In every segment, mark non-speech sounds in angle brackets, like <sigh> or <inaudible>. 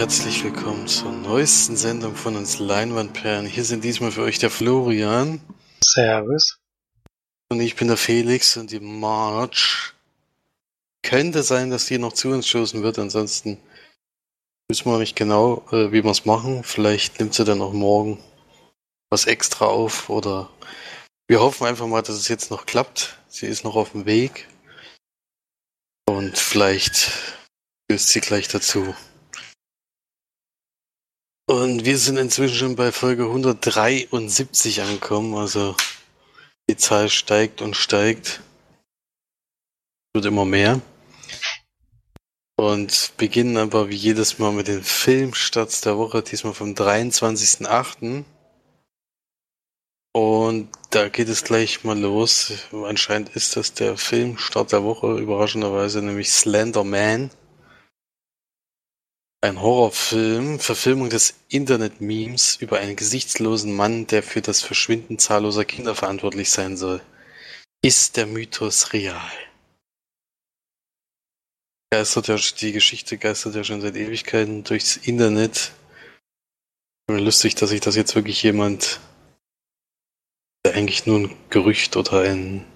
Herzlich willkommen zur neuesten Sendung von uns Leinwandperlen. Hier sind diesmal für euch der Florian. Servus. Und ich bin der Felix und die March. Könnte sein, dass die noch zu uns stoßen wird, ansonsten wissen wir nicht genau, äh, wie wir es machen. Vielleicht nimmt sie dann auch morgen was extra auf oder wir hoffen einfach mal, dass es jetzt noch klappt. Sie ist noch auf dem Weg. Und vielleicht löst sie gleich dazu. Und wir sind inzwischen schon bei Folge 173 angekommen, also die Zahl steigt und steigt. Wird immer mehr. Und beginnen aber wie jedes Mal mit den Filmstarts der Woche, diesmal vom 23.08. Und da geht es gleich mal los. Anscheinend ist das der Filmstart der Woche, überraschenderweise, nämlich Slender Man. Ein Horrorfilm, Verfilmung des Internet-Memes über einen gesichtslosen Mann, der für das Verschwinden zahlloser Kinder verantwortlich sein soll. Ist der Mythos real? Geistert ja, die Geschichte geistert ja schon seit Ewigkeiten durchs Internet. Lustig, dass sich das jetzt wirklich jemand, der eigentlich nur ein Gerücht oder ein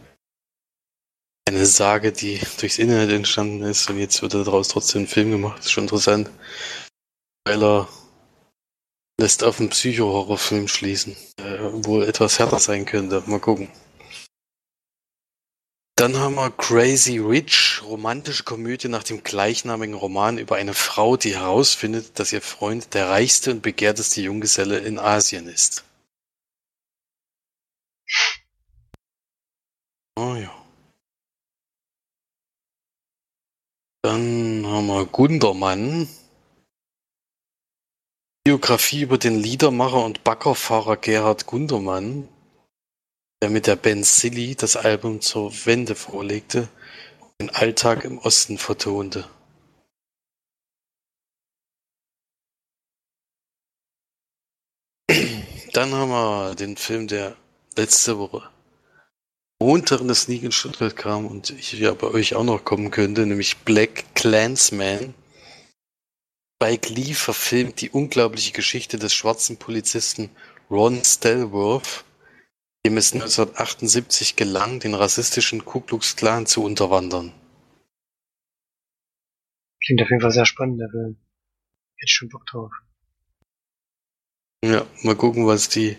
eine Sage, die durchs Internet entstanden ist und jetzt wird daraus trotzdem ein Film gemacht. Das ist schon interessant. Weil er lässt auf einen Psycho-Horrorfilm schließen. Der wohl etwas härter sein könnte. Mal gucken. Dann haben wir Crazy Rich, romantische Komödie nach dem gleichnamigen Roman über eine Frau, die herausfindet, dass ihr Freund der reichste und begehrteste Junggeselle in Asien ist. Oh ja. Dann haben wir Gundermann. Biografie über den Liedermacher und Baggerfahrer Gerhard Gundermann, der mit der Band Silly das Album zur Wende vorlegte und den Alltag im Osten vertonte. Dann haben wir den Film, der letzte Woche In das Sneak in Stuttgart kam und ich ja bei euch auch noch kommen könnte, nämlich Black Clansman. Spike Lee verfilmt die unglaubliche Geschichte des schwarzen Polizisten Ron Stelworth, dem es 1978 gelang, den rassistischen Ku Klux Klan zu unterwandern. Klingt auf jeden Fall sehr spannend, der Film. Hätte schon Bock drauf. Ja, mal gucken, was die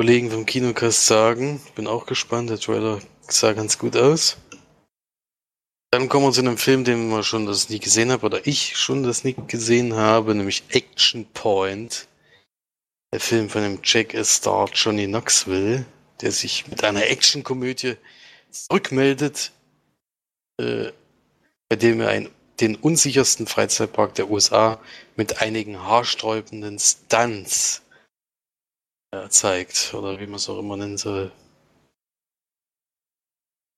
Kollegen vom Kinocast sagen. Bin auch gespannt. Der Trailer sah ganz gut aus. Dann kommen wir zu einem Film, den wir schon das nie gesehen haben, oder ich schon das nie gesehen habe, nämlich Action Point. Der Film von dem Jack Star Johnny Knoxville, der sich mit einer Actionkomödie zurückmeldet, äh, bei dem er ein, den unsichersten Freizeitpark der USA mit einigen haarsträubenden Stunts zeigt, oder wie man es auch immer nennen soll.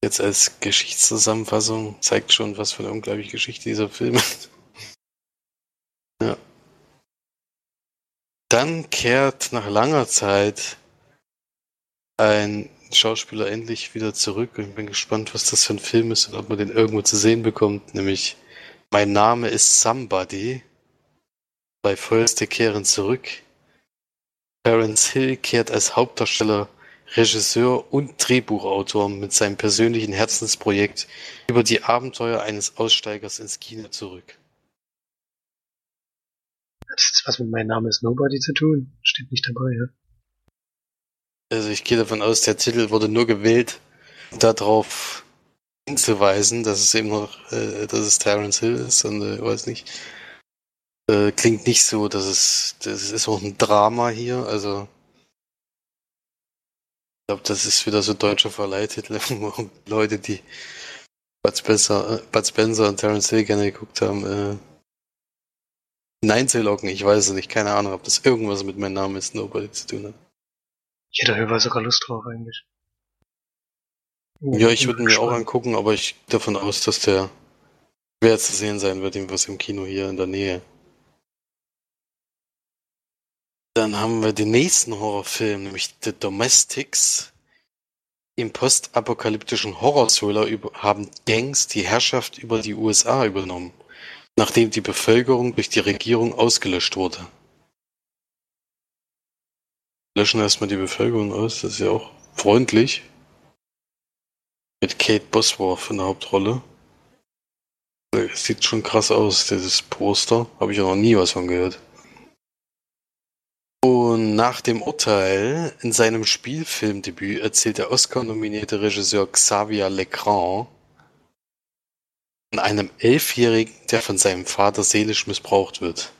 Jetzt als Geschichtszusammenfassung zeigt schon, was für eine unglaubliche Geschichte dieser Film ist. <laughs> ja. Dann kehrt nach langer Zeit ein Schauspieler endlich wieder zurück und ich bin gespannt, was das für ein Film ist und ob man den irgendwo zu sehen bekommt, nämlich Mein Name ist Somebody. Bei Feuerste kehren zurück. Terence Hill kehrt als Hauptdarsteller, Regisseur und Drehbuchautor mit seinem persönlichen Herzensprojekt über die Abenteuer eines Aussteigers ins Kino zurück. Hat das was mit meinem Namen ist Nobody zu tun? Steht nicht dabei, ja? Also ich gehe davon aus, der Titel wurde nur gewählt, um darauf hinzuweisen, dass es eben noch, äh, dass es Terence Hill ist und äh, weiß nicht. Äh, klingt nicht so, dass es, das ist auch ein Drama hier, also ich glaube, das ist wieder so deutscher Verleihtitel, <laughs> wo Leute, die Bud Spencer, äh, Bud Spencer und Terence Hill gerne geguckt haben, äh, hineinzulocken. Ich weiß es nicht, keine Ahnung, ob das irgendwas mit meinem Namen ist Nobody zu tun hat. Ich hätte auf sogar Lust drauf eigentlich. Ja, ich würde mir auch angucken, aber ich gehe davon aus, dass der schwer zu sehen sein wird, irgendwas im Kino hier in der Nähe. Dann haben wir den nächsten Horrorfilm, nämlich The Domestics. Im postapokalyptischen Horror-Thriller haben Gangs die Herrschaft über die USA übernommen. nachdem die Bevölkerung durch die Regierung ausgelöscht wurde. Löschen erstmal die Bevölkerung aus, das ist ja auch freundlich. Mit Kate Bosworth in der Hauptrolle. Das sieht schon krass aus, dieses Poster. Habe ich ja noch nie was von gehört. Und nach dem Urteil in seinem Spielfilmdebüt erzählt der Oscar-nominierte Regisseur Xavier Legrand von einem Elfjährigen, der von seinem Vater seelisch missbraucht wird.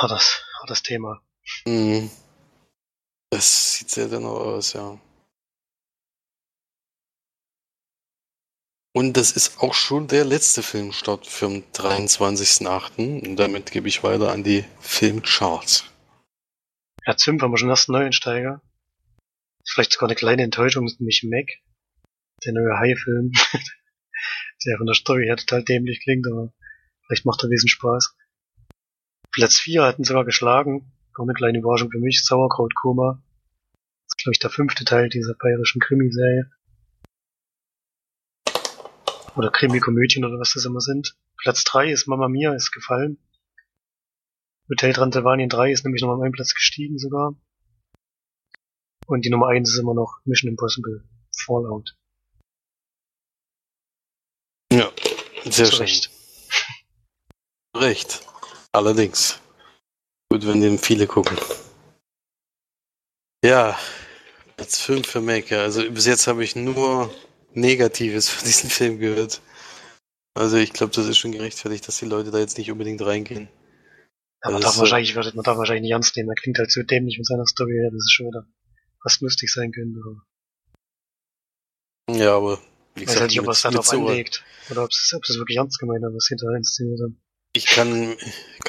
Hartes, hartes Thema. Mhm. Das sieht sehr danach aus, ja. Und das ist auch schon der letzte Filmstart für den 23.08. Und damit gebe ich weiter an die Filmcharts. Ja, Zim, haben wir schon ersten Neuensteiger. Ist vielleicht sogar eine kleine Enttäuschung, ist nämlich Mac. Der neue High-Film. <laughs> der von der Story her total dämlich klingt, aber vielleicht macht er riesen Spaß. Platz 4 hatten sogar geschlagen. Auch eine kleine Überraschung für mich. Sauerkrautkoma. Das ist, glaube ich, der fünfte Teil dieser bayerischen Krimiserie oder Krimi-Komödien oder was das immer sind. Platz 3 ist Mama Mia, ist gefallen. Hotel Transylvanien 3 ist nämlich nochmal einen Platz gestiegen sogar. Und die Nummer 1 ist immer noch Mission Impossible Fallout. Ja, sehr Zu schön. Recht. Recht. Allerdings. Gut, wenn den viele gucken. Ja, Platz 5 für Maker. Also bis jetzt habe ich nur Negatives von <laughs> diesem Film gehört. Also ich glaube, das ist schon gerechtfertigt, dass die Leute da jetzt nicht unbedingt reingehen. Aber man Das darf ist, wahrscheinlich, man darf wahrscheinlich nicht ernst nehmen. Er klingt halt so dämlich mit seiner Story her, dass es schon wieder fast lustig sein könnte. Aber Ja, aber wie ich weiß halt nicht, ob er es darauf so- anlegt. Oder ob es, ob es wirklich ernst gemeint hat, was hinterher inszeniert hat. Ich kann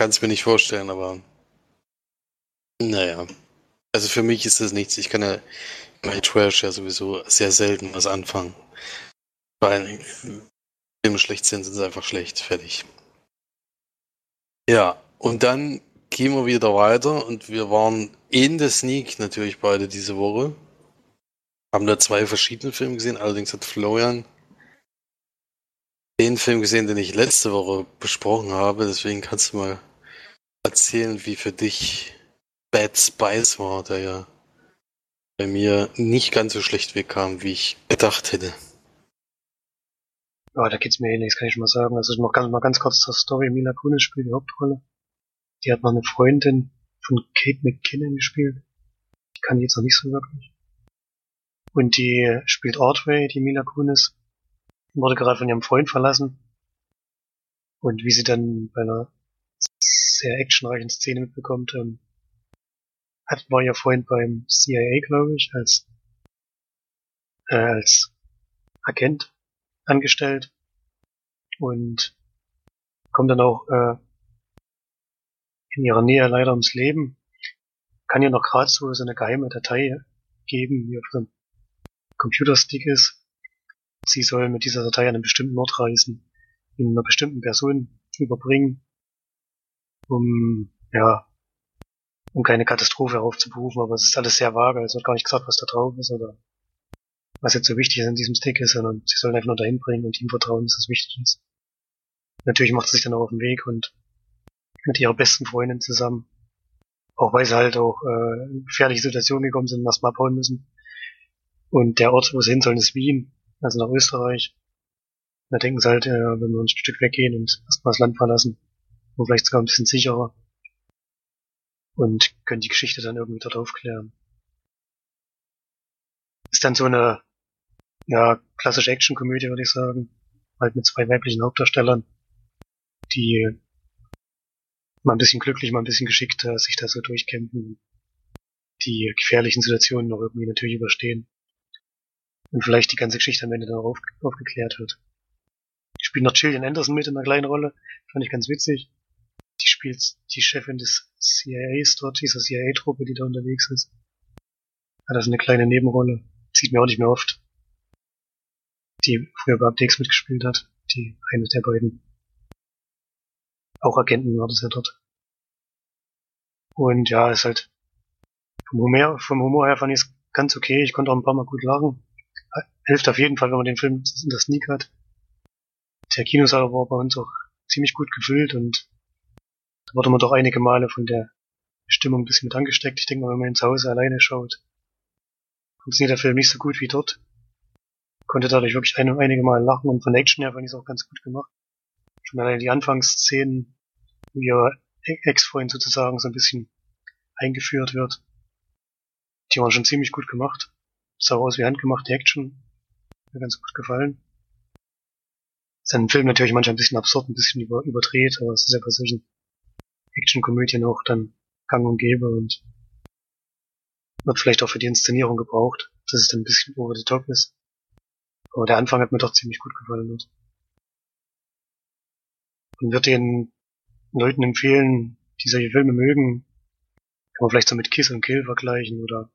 es mir nicht vorstellen, aber naja. Also für mich ist das nichts. Ich kann ja bei Trash ja sowieso sehr selten was anfangen. Weil Filme schlecht sind, sind sie einfach schlecht. Fertig. Ja, und dann gehen wir wieder weiter und wir waren in der Sneak natürlich beide diese Woche. Haben da zwei verschiedene Filme gesehen, allerdings hat Florian den Film gesehen, den ich letzte Woche besprochen habe. Deswegen kannst du mal erzählen, wie für dich Bad Spice war, der ja bei mir nicht ganz so schlecht wegkam, wie ich gedacht hätte. Ja, da geht's mir ähnlich, das kann ich schon mal sagen. Also noch ganz, mal ganz kurz zur Story. Mila Kunis spielt die Hauptrolle. Die hat mal eine Freundin von Kate McKinnon gespielt. Die kann die jetzt noch nicht so wirklich. Und die spielt Ordway, die Mila Kunis. Wurde gerade von ihrem Freund verlassen. Und wie sie dann bei einer sehr actionreichen Szene mitbekommt, ähm, hat, war ihr Freund beim CIA, glaube ich, als, äh, als Agent angestellt und kommt dann auch äh, in ihrer Nähe leider ums Leben. Kann ihr noch gerade so, so eine geheime Datei geben, die auf dem Computerstick ist. Sie soll mit dieser Datei an einen bestimmten Ort reisen, ihn einer bestimmten Person überbringen, um ja um keine Katastrophe aufzuberufen, aber es ist alles sehr vage, also wird gar nicht gesagt, was da drauf ist oder was jetzt so wichtig ist an diesem Stick ist, sondern sie sollen einfach nur dahin bringen und ihm vertrauen, dass es wichtig ist. Natürlich macht sie sich dann auch auf den Weg und mit ihrer besten Freundin zusammen. Auch weil sie halt auch äh, in gefährliche Situationen gekommen sind und erstmal abhauen müssen. Und der Ort, wo sie hin sollen, ist Wien, also nach Österreich. Da denken sie halt, äh, wenn wir ein Stück weggehen und erstmal das Land verlassen, und vielleicht sogar ein bisschen sicherer. Und können die Geschichte dann irgendwie dort aufklären. Ist dann so eine ja, klassische Actionkomödie, würde ich sagen. Halt mit zwei weiblichen Hauptdarstellern, die mal ein bisschen glücklich, mal ein bisschen geschickt sich da so durchkämpfen, die gefährlichen Situationen noch irgendwie natürlich überstehen. Und vielleicht die ganze Geschichte am Ende dann auf, aufgeklärt wird. Ich spiele noch Gillian Anderson mit in einer kleinen Rolle. Fand ich ganz witzig. Die spielt die Chefin des CIAs dort, dieser CIA-Truppe, die da unterwegs ist. Hat also eine kleine Nebenrolle. Sieht mir auch nicht mehr oft. Die früher bei Updates mitgespielt hat. Die eine der beiden. Auch Agenten war das ja dort. Und ja, ist halt vom Humor, vom Humor her fand ich es ganz okay. Ich konnte auch ein paar Mal gut lachen. Hilft auf jeden Fall, wenn man den Film in der Sneak hat. der Kinosaal war bei uns auch ziemlich gut gefüllt und da wurde man doch einige Male von der Stimmung ein bisschen mit angesteckt. Ich denke mal, wenn man zu Hause alleine schaut, funktioniert der Film nicht so gut wie dort. Konnte dadurch wirklich ein, einige Mal lachen und von Action her fand ich es auch ganz gut gemacht. Schon alleine die Anfangsszenen, wo ihr Ex-Freund sozusagen so ein bisschen eingeführt wird. Die waren schon ziemlich gut gemacht. Sah aus wie handgemachte Action. Mir ganz gut gefallen. Ist ein Film natürlich manchmal ein bisschen absurd, ein bisschen über, überdreht, aber es ist ja bei solchen Action-Komödien auch dann gang und gäbe und wird vielleicht auch für die Inszenierung gebraucht, dass es dann ein bisschen over the top ist. Aber der Anfang hat mir doch ziemlich gut gefallen. Und, und wird den Leuten empfehlen, die solche Filme mögen, kann man vielleicht so mit Kiss und Kill vergleichen oder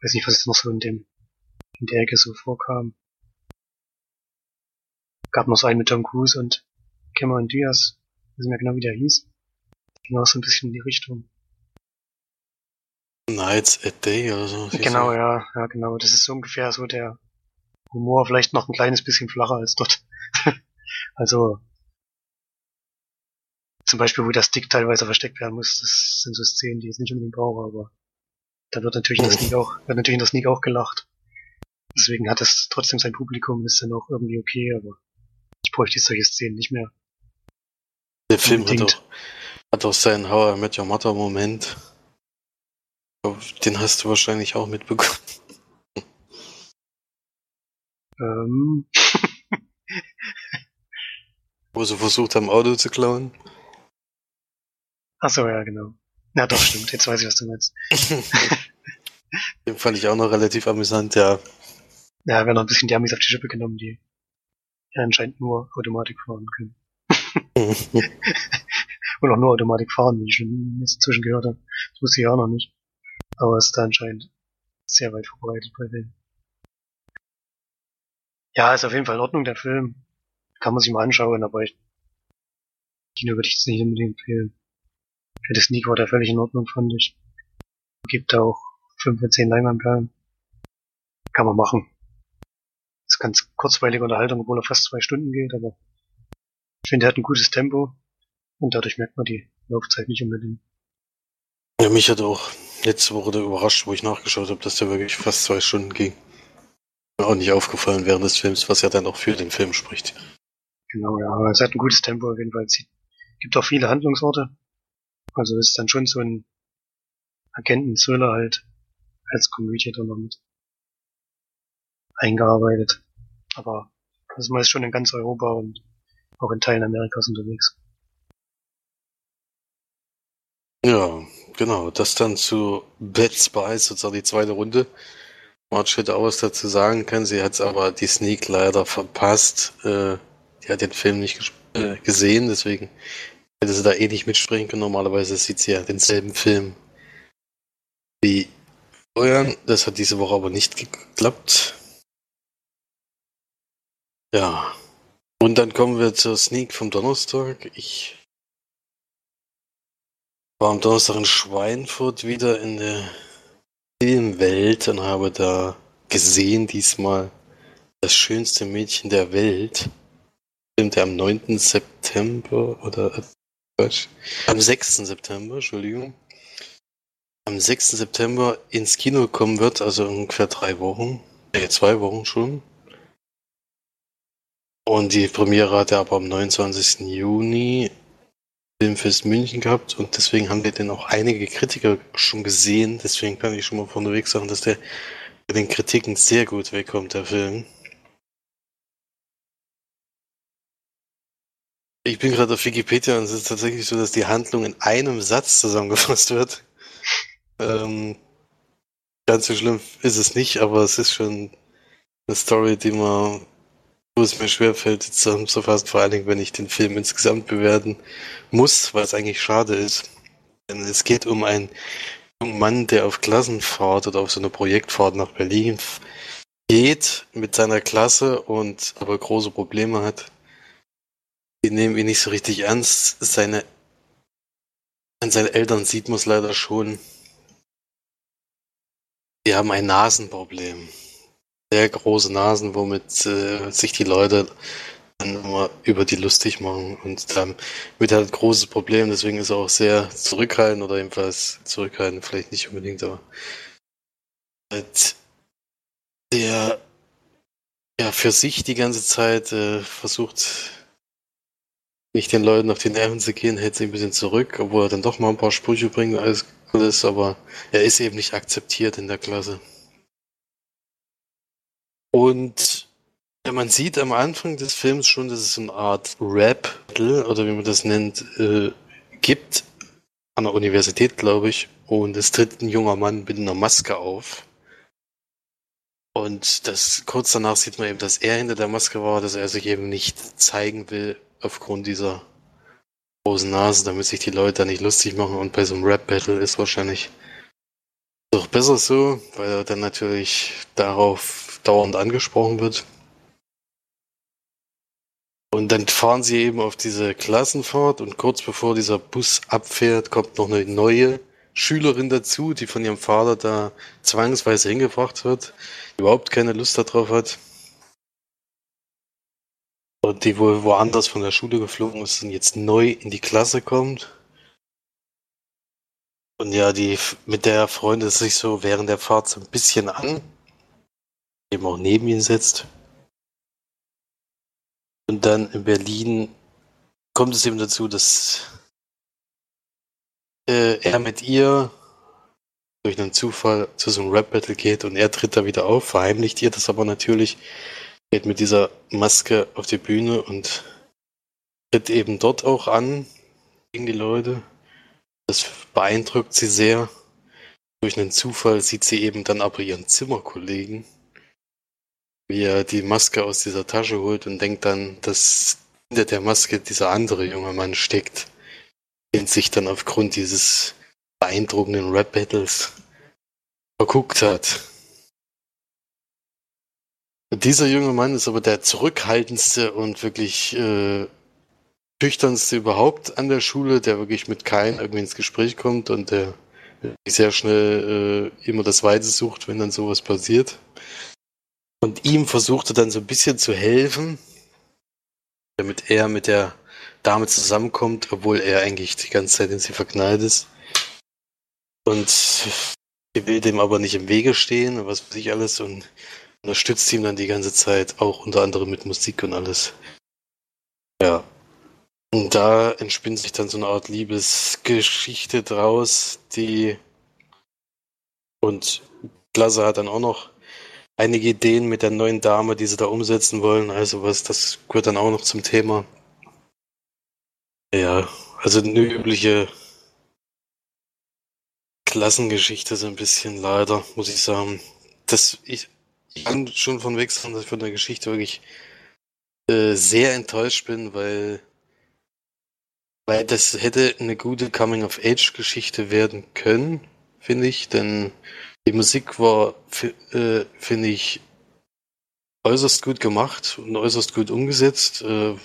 weiß nicht, was jetzt noch so in dem in der Ecke so vorkam. Gab noch so einen mit Tom Cruise und Cameron Diaz, weiß nicht mehr genau wie der hieß. Ging auch so ein bisschen in die Richtung. Nights at Day oder so. Genau, ja, ja, genau. Das ist so ungefähr so der Humor, vielleicht noch ein kleines bisschen flacher als dort. <laughs> also, zum Beispiel, wo der Stick teilweise versteckt werden muss, das sind so Szenen, die ich jetzt nicht unbedingt brauche, aber da wird natürlich in der Sneak auch, wird natürlich in der Sneak auch gelacht. Deswegen hat es trotzdem sein Publikum, ist dann auch irgendwie okay, aber ich bräuchte solche Szenen nicht mehr. Der Film hat auch, hat auch seinen How I Met Your Mother Moment. Den hast du wahrscheinlich auch mitbekommen. Ähm. <laughs> Wo sie versucht haben, Auto zu klauen. Ach so, ja, genau. Ja, doch, stimmt. Jetzt weiß ich, was du meinst. <laughs> Den fand ich auch noch relativ amüsant, ja. Ja, werden noch ein bisschen die Amis auf die Schippe genommen, die ja anscheinend nur Automatik fahren können. <laughs> Und auch nur Automatik fahren, wie ich schon inzwischen gehört habe. Das wusste ich auch noch nicht. Aber es ist da anscheinend sehr weit verbreitet bei denen. Ja, ist auf jeden Fall in Ordnung, der Film. Kann man sich mal anschauen, aber ich, Kino würde ich jetzt nicht unbedingt empfehlen. Für das Sneak war der völlig in Ordnung, fand ich. Gibt auch 5 von 10 Leinwandperlen. Kann man machen. Ist ganz kurzweilige Unterhaltung, obwohl er fast zwei Stunden geht, aber ich finde, er hat ein gutes Tempo und dadurch merkt man die Laufzeit nicht unbedingt. Ja, mich hat auch letzte Woche überrascht, wo ich nachgeschaut habe, dass der wirklich fast zwei Stunden ging. Mir auch nicht aufgefallen während des Films, was ja dann auch für den Film spricht. Genau, ja, aber es hat ein gutes Tempo auf jeden Fall. Es gibt auch viele Handlungsorte. Also es ist dann schon so ein Agenten-Thriller halt als Komödie dann noch mit eingearbeitet. Aber das ist meist schon in ganz Europa und auch in Teilen Amerikas unterwegs. Ja, genau. Das dann zu Bad Spice, sozusagen die zweite Runde. Auch was dazu sagen können. Sie hat aber die Sneak leider verpasst. Äh, die hat den Film nicht äh, gesehen, deswegen hätte sie da eh nicht mitsprechen können. Normalerweise sieht sie ja denselben Film wie Florian. Das hat diese Woche aber nicht geklappt. Ja. Und dann kommen wir zur Sneak vom Donnerstag. Ich war am Donnerstag in Schweinfurt wieder in der Filmwelt und habe da gesehen diesmal das schönste Mädchen der Welt. Film, der am 9. September oder am 6. September, Entschuldigung, am 6. September ins Kino kommen wird, also ungefähr drei Wochen, äh, zwei Wochen schon. Und die Premiere hat er aber am 29. Juni Filmfest München gehabt und deswegen haben wir den auch einige Kritiker schon gesehen. Deswegen kann ich schon mal vorneweg sagen, dass der bei den Kritiken sehr gut wegkommt, der Film. Ich bin gerade auf Wikipedia und es ist tatsächlich so, dass die Handlung in einem Satz zusammengefasst wird. Ähm, ganz so schlimm ist es nicht, aber es ist schon eine Story, die man wo es mir schwerfällt, zusammenzufassen, vor allen Dingen, wenn ich den Film insgesamt bewerten muss, es eigentlich schade ist. Denn es geht um einen jungen Mann, der auf Klassenfahrt oder auf so eine Projektfahrt nach Berlin geht mit seiner Klasse und aber große Probleme hat. Die nehmen ihn nicht so richtig ernst. Seine, an seinen Eltern sieht man es leider schon. Die haben ein Nasenproblem sehr große Nasen, womit äh, sich die Leute dann immer über die lustig machen. Und damit halt ein großes Problem, deswegen ist er auch sehr zurückhaltend oder jedenfalls zurückhaltend, vielleicht nicht unbedingt, aber halt der ja für sich die ganze Zeit äh, versucht, nicht den Leuten auf die Nerven zu gehen, hält sich ein bisschen zurück, obwohl er dann doch mal ein paar Sprüche bringt, alles gut ist, aber er ist eben nicht akzeptiert in der Klasse. Und ja, man sieht am Anfang des Films schon, dass es eine Art Rap oder wie man das nennt, äh, gibt. An der Universität, glaube ich. Und es tritt ein junger Mann mit einer Maske auf. Und das kurz danach sieht man eben, dass er hinter der Maske war, dass er sich eben nicht zeigen will aufgrund dieser großen Nase, damit sich die Leute da nicht lustig machen. Und bei so einem Rap-Battle ist wahrscheinlich doch besser so, weil er dann natürlich darauf dauernd angesprochen wird. Und dann fahren sie eben auf diese Klassenfahrt und kurz bevor dieser Bus abfährt, kommt noch eine neue Schülerin dazu, die von ihrem Vater da zwangsweise hingebracht wird, überhaupt keine Lust darauf hat. Und die wohl woanders von der Schule geflogen ist und jetzt neu in die Klasse kommt. Und ja, die mit der freundet sich so während der Fahrt so ein bisschen an. Eben auch neben ihn sitzt. Und dann in Berlin kommt es eben dazu, dass äh, er mit ihr durch einen Zufall zu so einem Rap-Battle geht und er tritt da wieder auf, verheimlicht ihr das aber natürlich, geht mit dieser Maske auf die Bühne und tritt eben dort auch an gegen die Leute. Das beeindruckt sie sehr. Durch einen Zufall sieht sie eben dann aber ihren Zimmerkollegen wie er die Maske aus dieser Tasche holt und denkt dann, dass hinter der Maske dieser andere junge Mann steckt, den sich dann aufgrund dieses beeindruckenden Rap-Battles verguckt hat. Dieser junge Mann ist aber der zurückhaltendste und wirklich äh, schüchternste überhaupt an der Schule, der wirklich mit keinem irgendwie ins Gespräch kommt und der sehr schnell äh, immer das Weite sucht, wenn dann sowas passiert. Und ihm versuchte dann so ein bisschen zu helfen, damit er mit der Dame zusammenkommt, obwohl er eigentlich die ganze Zeit in sie verknallt ist. Und sie will dem aber nicht im Wege stehen und was weiß ich alles und unterstützt ihm dann die ganze Zeit, auch unter anderem mit Musik und alles. Ja. Und da entspinnt sich dann so eine Art Liebesgeschichte draus, die und Klasse hat dann auch noch einige Ideen mit der neuen Dame, die sie da umsetzen wollen. Also was, das gehört dann auch noch zum Thema. Ja, also eine übliche Klassengeschichte so ein bisschen leider, muss ich sagen. Das, ich, ich kann schon von weg sagen, dass ich von der Geschichte wirklich äh, sehr enttäuscht bin, weil, weil das hätte eine gute Coming-of-Age-Geschichte werden können, finde ich, denn die Musik war, äh, finde ich, äußerst gut gemacht und äußerst gut umgesetzt. Äh,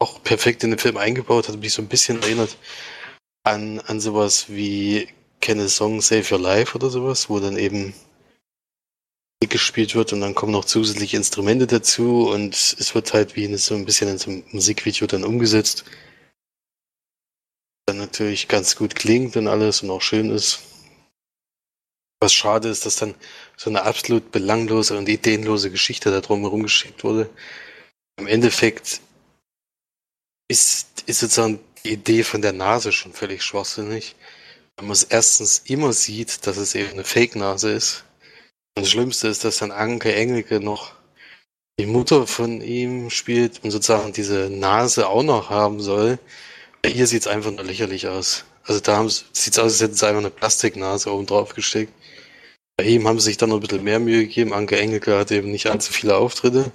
auch perfekt in den Film eingebaut, hat mich so ein bisschen erinnert an, an sowas wie Kenne Song Save Your Life oder sowas, wo dann eben gespielt wird und dann kommen noch zusätzliche Instrumente dazu und es wird halt wie so ein bisschen in so einem Musikvideo dann umgesetzt. Dann natürlich ganz gut klingt und alles und auch schön ist. Was schade ist, dass dann so eine absolut belanglose und ideenlose Geschichte da drum herum geschickt wurde. Im Endeffekt ist, ist sozusagen die Idee von der Nase schon völlig schwachsinnig. Wenn man es erstens immer sieht, dass es eben eine Fake-Nase ist. Und das Schlimmste ist, dass dann Anke Engelke noch die Mutter von ihm spielt und sozusagen diese Nase auch noch haben soll. Hier sieht es einfach nur lächerlich aus. Also da sieht es aus, als hätten sie einfach eine Plastiknase oben drauf gesteckt. Bei ihm haben sie sich dann noch ein bisschen mehr Mühe gegeben. Anke Engelke hat eben nicht allzu viele Auftritte.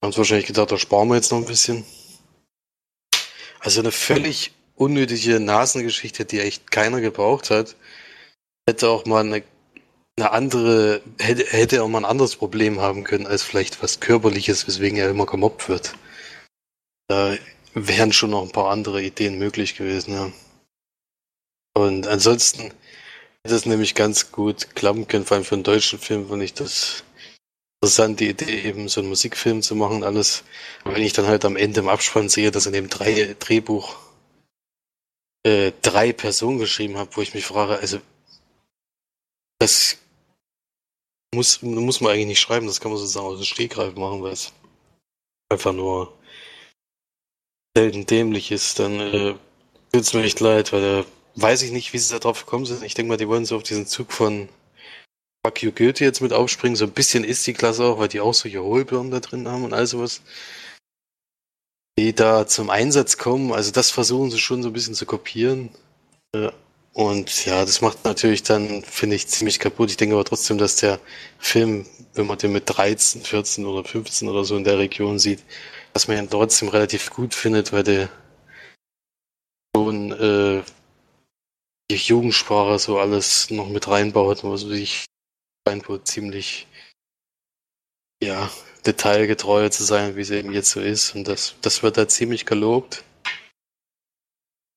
Haben sie wahrscheinlich gedacht, da sparen wir jetzt noch ein bisschen. Also eine völlig unnötige Nasengeschichte, die echt keiner gebraucht hat. Hätte auch mal eine, eine andere, hätte, hätte auch mal ein anderes Problem haben können, als vielleicht was Körperliches, weswegen er immer gemobbt wird. Da wären schon noch ein paar andere Ideen möglich gewesen, ja. Und ansonsten hätte es nämlich ganz gut klappen können, vor allem für einen deutschen Film, wenn ich das interessante Idee, eben so einen Musikfilm zu machen, alles. Wenn ich dann halt am Ende im Abspann sehe, dass in dem drei Drehbuch äh, drei Personen geschrieben habe, wo ich mich frage, also das muss, muss man eigentlich nicht schreiben, das kann man sozusagen aus dem Stegreif machen, weil es einfach nur selten dämlich ist, dann äh, tut es mir echt leid, weil da weiß ich nicht, wie sie da drauf gekommen sind. Ich denke mal, die wollen so auf diesen Zug von Fuck You Goethe jetzt mit aufspringen. So ein bisschen ist die Klasse auch, weil die auch solche Hohlbirnen da drin haben und all sowas. Die da zum Einsatz kommen. Also das versuchen sie schon so ein bisschen zu kopieren. Und ja, das macht natürlich dann, finde ich, ziemlich kaputt. Ich denke aber trotzdem, dass der Film, wenn man den mit 13, 14 oder 15 oder so in der Region sieht, dass man ihn trotzdem relativ gut findet, weil der schon äh, Jugendsprache so alles noch mit reinbaut, was ich wohl ziemlich ja, detailgetreu zu sein, wie es eben jetzt so ist. Und das, das wird da ziemlich gelobt.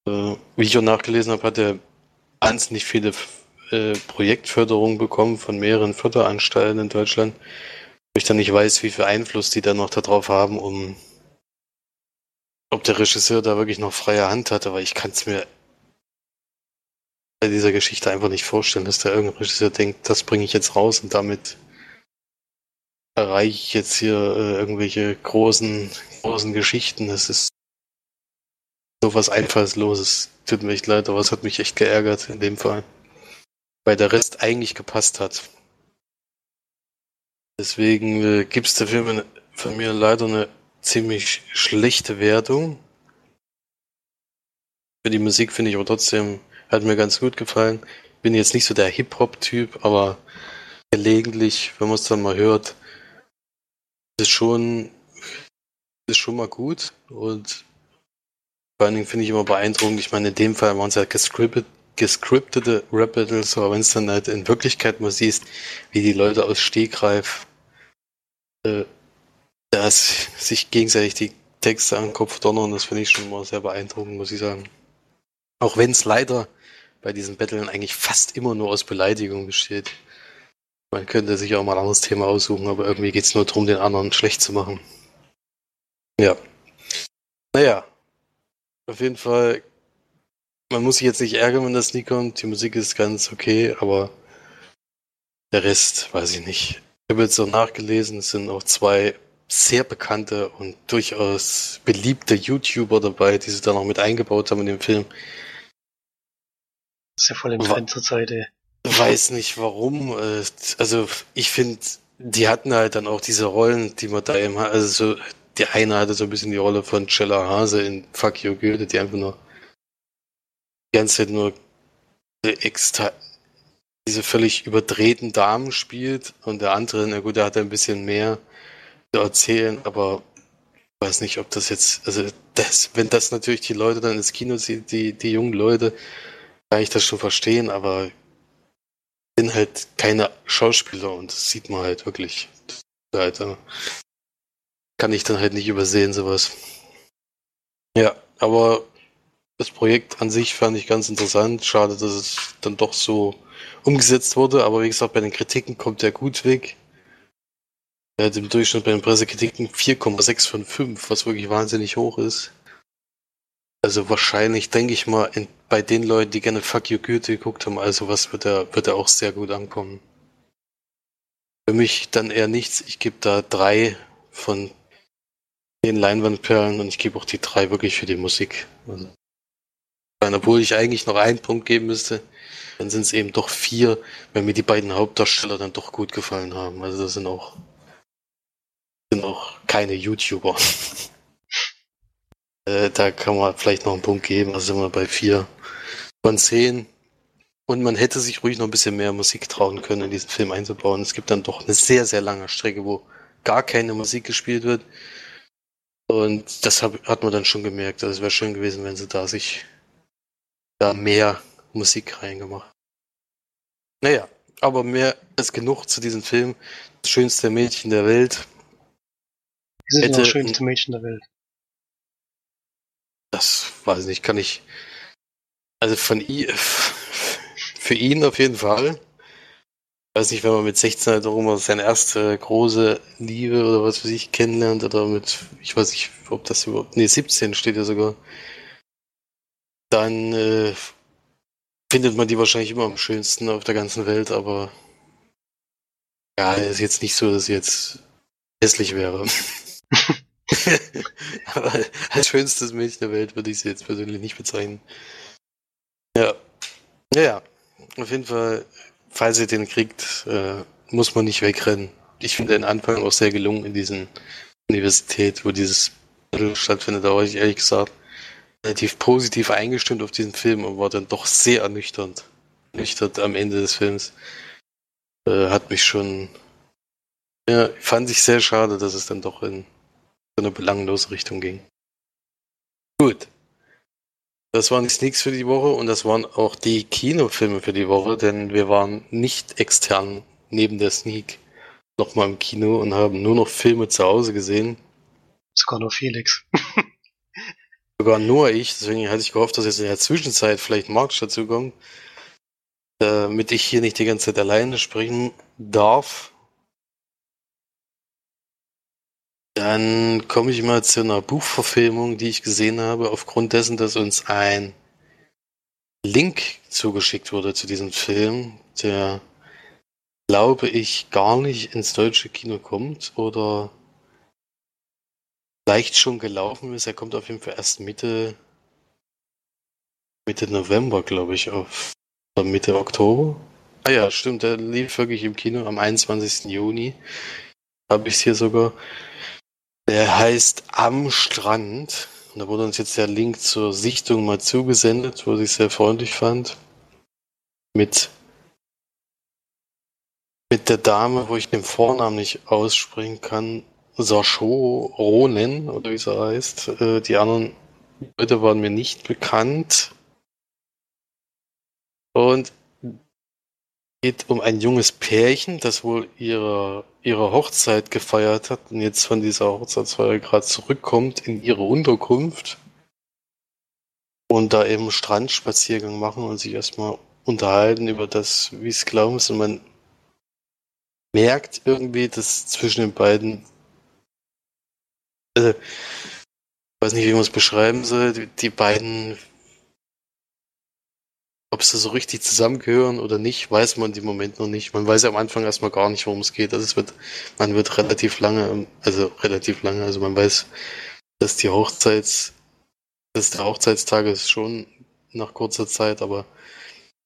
Äh, wie ich auch nachgelesen habe, hat er wahnsinnig viele äh, Projektförderungen bekommen von mehreren Förderanstalten in Deutschland. Wo ich dann nicht weiß, wie viel Einfluss die da noch darauf haben, um ob der Regisseur da wirklich noch freie Hand hat, aber ich kann es mir dieser Geschichte einfach nicht vorstellen, dass da irgendein Regisseur denkt, das bringe ich jetzt raus und damit erreiche ich jetzt hier äh, irgendwelche großen, großen Geschichten. Es ist so was Einfallsloses. Tut mir echt leid, aber es hat mich echt geärgert in dem Fall. Weil der Rest eigentlich gepasst hat. Deswegen äh, gibt es der Film von mir leider eine ziemlich schlechte Wertung. Für die Musik finde ich aber trotzdem, hat mir ganz gut gefallen. Bin jetzt nicht so der Hip-Hop-Typ, aber gelegentlich, wenn man es dann mal hört, ist schon, ist schon mal gut. Und vor allen Dingen finde ich immer beeindruckend. Ich meine, in dem Fall waren es ja gescriptet, gescriptete Rap-Battles, aber wenn es dann halt in Wirklichkeit mal siehst, wie die Leute aus Stegreif äh, sich gegenseitig die Texte an den Kopf donnern, das finde ich schon mal sehr beeindruckend, muss ich sagen. Auch wenn es leider bei diesen Battlen eigentlich fast immer nur aus Beleidigung besteht. Man könnte sich auch mal ein anderes Thema aussuchen, aber irgendwie geht es nur darum, den anderen schlecht zu machen. Ja. Naja. Auf jeden Fall, man muss sich jetzt nicht ärgern, wenn das nie kommt. Die Musik ist ganz okay, aber der Rest weiß ich nicht. Ich habe jetzt noch nachgelesen, es sind auch zwei sehr bekannte und durchaus beliebte YouTuber dabei, die sie da noch mit eingebaut haben in den Film. Ist ja voll im Trend zur Zeit, ey. Weiß nicht warum. Äh, also ich finde, die hatten halt dann auch diese Rollen, die man da eben hat. Also so, der eine hatte so ein bisschen die Rolle von Cella Hase in Fuck You Goethe, die einfach nur die ganze Zeit nur extra diese völlig überdrehten Damen spielt und der andere, na gut, der hat ein bisschen mehr erzählen, aber ich weiß nicht, ob das jetzt, also das, wenn das natürlich die Leute dann ins Kino sieht, die, die jungen Leute, kann ich das schon verstehen, aber sind halt keine Schauspieler und das sieht man halt wirklich. Halt, kann ich dann halt nicht übersehen, sowas. Ja, aber das Projekt an sich fand ich ganz interessant. Schade, dass es dann doch so umgesetzt wurde, aber wie gesagt, bei den Kritiken kommt er gut weg. Er hat im Durchschnitt bei den Pressekritiken 4,6 von 5, was wirklich wahnsinnig hoch ist. Also wahrscheinlich, denke ich mal, in, bei den Leuten, die gerne Fuck You Goethe geguckt haben, also was wird er, wird er auch sehr gut ankommen. Für mich dann eher nichts. Ich gebe da drei von den Leinwandperlen und ich gebe auch die drei wirklich für die Musik. Also, obwohl ich eigentlich noch einen Punkt geben müsste, dann sind es eben doch vier, weil mir die beiden Hauptdarsteller dann doch gut gefallen haben. Also das sind auch sind auch keine YouTuber. <laughs> äh, da kann man vielleicht noch einen Punkt geben, also sind wir bei vier von zehn. Und man hätte sich ruhig noch ein bisschen mehr Musik trauen können, in diesen Film einzubauen. Es gibt dann doch eine sehr, sehr lange Strecke, wo gar keine Musik gespielt wird. Und das hab, hat man dann schon gemerkt. Also es wäre schön gewesen, wenn sie da sich da mehr Musik reingemacht. Naja, aber mehr als genug zu diesem Film. Das schönste Mädchen der Welt. Sie sind das schönste Mädchen der Welt. Das weiß ich nicht, kann ich. Also von ihm, für ihn auf jeden Fall. weiß nicht, wenn man mit 16 halt auch immer seine erste große Liebe oder was weiß ich kennenlernt oder mit, ich weiß nicht, ob das überhaupt, nee, 17 steht ja sogar, dann äh, findet man die wahrscheinlich immer am schönsten auf der ganzen Welt, aber ja, ist jetzt nicht so, dass sie jetzt hässlich wäre. <laughs> aber als schönstes Mädchen der Welt würde ich sie jetzt persönlich nicht bezeichnen. Ja. Ja, ja. Auf jeden Fall falls ihr den kriegt, äh, muss man nicht wegrennen. Ich finde den Anfang auch sehr gelungen in diesen Universität, wo dieses Battle stattfindet. Da war ich ehrlich gesagt relativ positiv eingestimmt auf diesen Film und war dann doch sehr ernüchternd. Ernüchtert am Ende des Films. Äh, hat mich schon. Ja, fand ich sehr schade, dass es dann doch in eine belanglose Richtung ging. Gut. Das waren die Sneaks für die Woche und das waren auch die Kinofilme für die Woche, denn wir waren nicht extern neben der Sneak nochmal im Kino und haben nur noch Filme zu Hause gesehen. Sogar nur Felix. <laughs> Sogar nur ich, deswegen hatte ich gehofft, dass jetzt in der Zwischenzeit vielleicht Marx dazu kommt, damit ich hier nicht die ganze Zeit alleine sprechen darf. Dann komme ich mal zu einer Buchverfilmung, die ich gesehen habe, aufgrund dessen, dass uns ein Link zugeschickt wurde zu diesem Film, der, glaube ich, gar nicht ins deutsche Kino kommt oder leicht schon gelaufen ist. Er kommt auf jeden Fall erst Mitte, Mitte November, glaube ich, auf, oder Mitte Oktober. Ah ja, stimmt, der lief wirklich im Kino am 21. Juni. Habe ich es hier sogar. Der heißt Am Strand. Und da wurde uns jetzt der Link zur Sichtung mal zugesendet, wo ich sehr freundlich fand. Mit, mit der Dame, wo ich den Vornamen nicht aussprechen kann. Sascho Ronen, oder wie sie heißt. Äh, die anderen Leute waren mir nicht bekannt. Und geht um ein junges Pärchen, das wohl ihre, ihre Hochzeit gefeiert hat und jetzt von dieser Hochzeitsfeier gerade zurückkommt in ihre Unterkunft und da eben Strandspaziergang machen und sich erstmal unterhalten über das, wie es glauben ist. Und man merkt irgendwie, dass zwischen den beiden, also, ich weiß nicht, wie man es beschreiben soll, die, die beiden ob sie so richtig zusammengehören oder nicht, weiß man im Moment noch nicht. Man weiß ja am Anfang erstmal gar nicht, worum es geht. Also es wird, man wird relativ lange, also relativ lange, also man weiß, dass die Hochzeits, dass der Hochzeitstag ist schon nach kurzer Zeit, aber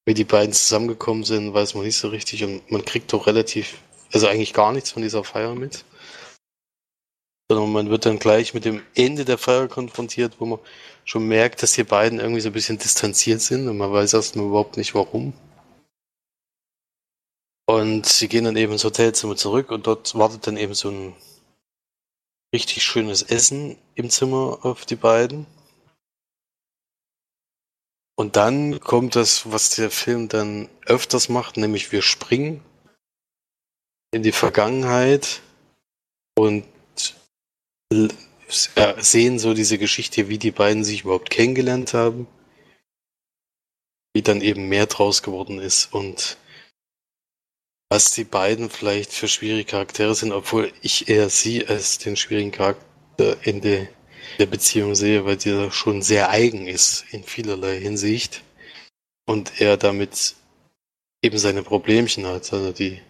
wie die beiden zusammengekommen sind, weiß man nicht so richtig und man kriegt doch relativ, also eigentlich gar nichts von dieser Feier mit sondern man wird dann gleich mit dem Ende der Feier konfrontiert, wo man schon merkt, dass die beiden irgendwie so ein bisschen distanziert sind und man weiß erstmal überhaupt nicht warum. Und sie gehen dann eben ins Hotelzimmer zurück und dort wartet dann eben so ein richtig schönes Essen im Zimmer auf die beiden. Und dann kommt das, was der Film dann öfters macht, nämlich wir springen in die Vergangenheit und sehen so diese Geschichte, wie die beiden sich überhaupt kennengelernt haben, wie dann eben mehr draus geworden ist und was die beiden vielleicht für schwierige Charaktere sind, obwohl ich eher sie als den schwierigen Charakter in der, der Beziehung sehe, weil dieser schon sehr eigen ist in vielerlei Hinsicht und er damit eben seine Problemchen hat, also die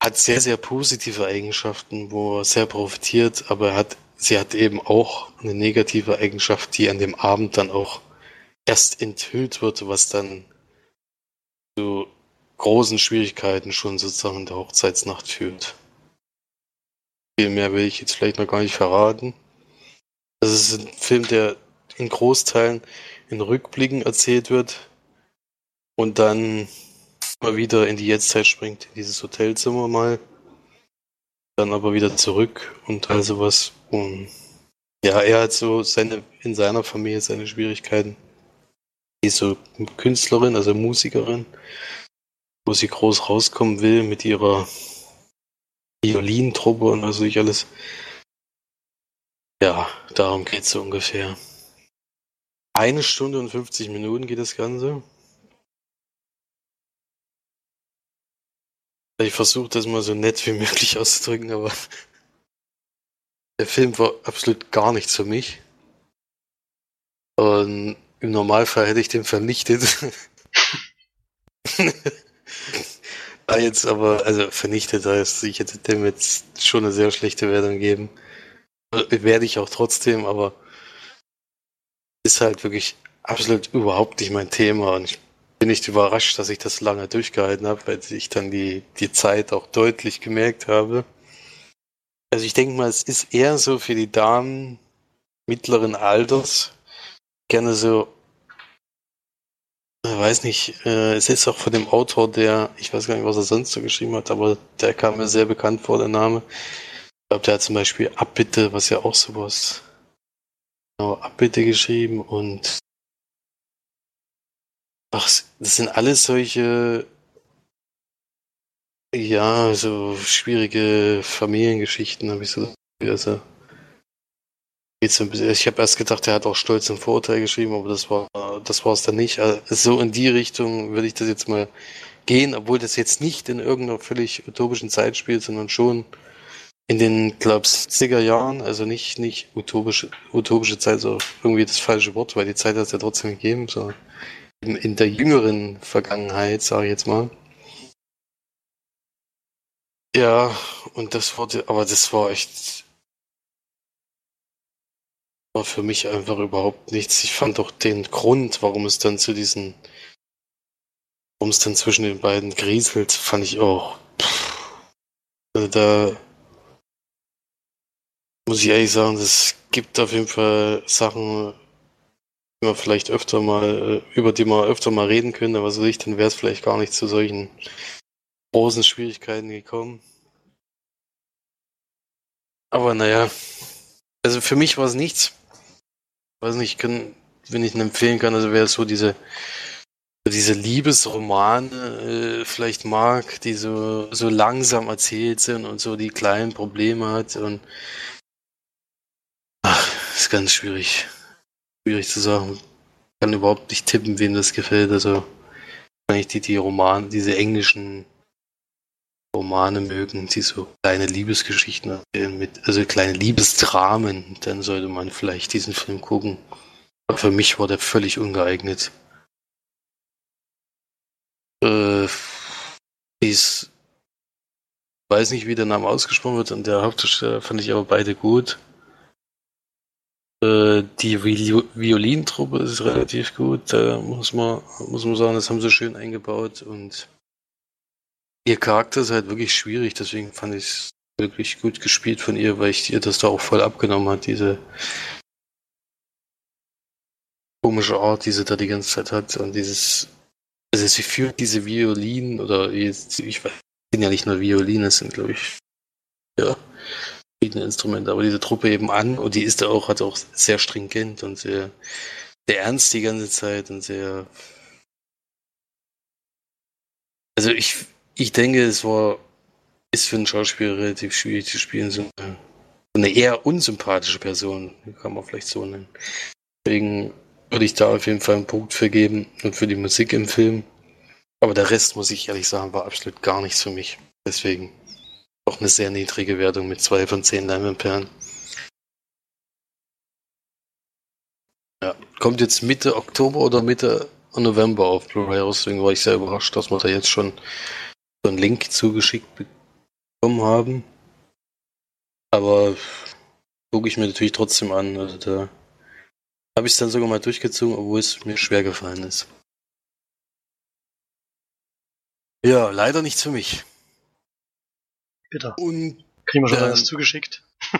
hat sehr, sehr positive Eigenschaften, wo er sehr profitiert, aber er hat, sie hat eben auch eine negative Eigenschaft, die an dem Abend dann auch erst enthüllt wird, was dann zu großen Schwierigkeiten schon sozusagen in der Hochzeitsnacht führt. Viel mehr will ich jetzt vielleicht noch gar nicht verraten. Das ist ein Film, der in Großteilen in Rückblicken erzählt wird und dann mal wieder in die Jetztzeit springt, in dieses Hotelzimmer mal. Dann aber wieder zurück und all sowas. Und ja, er hat so seine, in seiner Familie seine Schwierigkeiten. Die ist so Künstlerin, also Musikerin, wo sie groß rauskommen will mit ihrer Violintruppe und weiß ich alles. Ja, darum geht's so ungefähr. Eine Stunde und 50 Minuten geht das Ganze. Ich versuche das mal so nett wie möglich auszudrücken, aber der Film war absolut gar nichts für mich. Und im Normalfall hätte ich den vernichtet. da <laughs> jetzt aber, also vernichtet heißt, ich hätte dem jetzt schon eine sehr schlechte Wertung geben. Werde ich auch trotzdem, aber ist halt wirklich absolut überhaupt nicht mein Thema und ich bin nicht überrascht, dass ich das lange durchgehalten habe, weil ich dann die, die Zeit auch deutlich gemerkt habe. Also ich denke mal, es ist eher so für die Damen mittleren Alters gerne so, ich weiß nicht, äh, es ist auch von dem Autor, der, ich weiß gar nicht, was er sonst so geschrieben hat, aber der kam mir sehr bekannt vor, der Name. Ich glaube, der hat zum Beispiel Abbitte, was ja auch sowas, genau, Abbitte geschrieben und Ach, das sind alles solche, ja, so schwierige Familiengeschichten, habe ich so. Also, ich habe erst gedacht, er hat auch Stolz und Vorurteil geschrieben, aber das war das war es dann nicht. Also, so in die Richtung würde ich das jetzt mal gehen, obwohl das jetzt nicht in irgendeiner völlig utopischen Zeit spielt, sondern schon in den, glaube 70er Jahren, also nicht, nicht utopische, utopische Zeit, so irgendwie das falsche Wort, weil die Zeit hat es ja trotzdem gegeben, so in, in der jüngeren Vergangenheit, sage ich jetzt mal. Ja, und das wurde, aber das war echt, war für mich einfach überhaupt nichts. Ich fand auch den Grund, warum es dann zu diesen, warum es dann zwischen den beiden grieselt, fand ich auch, pff, also da muss ich ehrlich sagen, es gibt auf jeden Fall Sachen, man vielleicht öfter mal, äh, über die man öfter mal reden könnte, was weiß ich, dann wäre es vielleicht gar nicht zu solchen großen Schwierigkeiten gekommen. Aber naja, also für mich war es nichts. Weiß nicht, kann, wenn ich ihn empfehlen kann, also wer so diese, diese Liebesromane äh, vielleicht mag, die so, so langsam erzählt sind und so die kleinen Probleme hat und ach, ist ganz schwierig schwierig zu sagen. Ich kann überhaupt nicht tippen, wem das gefällt. Also kann ich die, die Romane, diese englischen Romane mögen, die so kleine Liebesgeschichten erzählen mit, also kleine Liebesdramen, dann sollte man vielleicht diesen Film gucken. Aber für mich war der völlig ungeeignet. Äh, dies weiß nicht, wie der Name ausgesprochen wird und der Hauptdarsteller fand ich aber beide gut. Äh, die Violintruppe ist relativ gut, da muss man, muss man sagen, das haben sie schön eingebaut und ihr Charakter ist halt wirklich schwierig, deswegen fand ich es wirklich gut gespielt von ihr, weil ich ihr das da auch voll abgenommen hat, diese komische Art, die sie da die ganze Zeit hat und dieses, also sie führt diese Violinen oder jetzt, ich weiß, sind ja nicht nur Violinen, es sind glaube ich, ja, verschiedene Instrumente, aber diese Truppe eben an und die ist auch, hat auch sehr stringent und sehr, sehr ernst die ganze Zeit und sehr. Also ich, ich denke, es war, ist für einen Schauspieler relativ schwierig zu spielen, so eine, eine eher unsympathische Person, kann man vielleicht so nennen. Deswegen würde ich da auf jeden Fall einen Punkt für geben und für die Musik im Film. Aber der Rest, muss ich ehrlich sagen, war absolut gar nichts für mich. Deswegen auch eine sehr niedrige Wertung mit 2 von 10 Leimenperlen. Ja, kommt jetzt Mitte Oktober oder Mitte November auf Blu-ray raus, deswegen war ich sehr überrascht, dass wir da jetzt schon so einen Link zugeschickt bekommen haben. Aber gucke ich mir natürlich trotzdem an. Also da habe ich es dann sogar mal durchgezogen, obwohl es mir schwer gefallen ist. Ja, leider nichts für mich. Bitte. Und Kriegen wir schon alles zugeschickt. <laughs>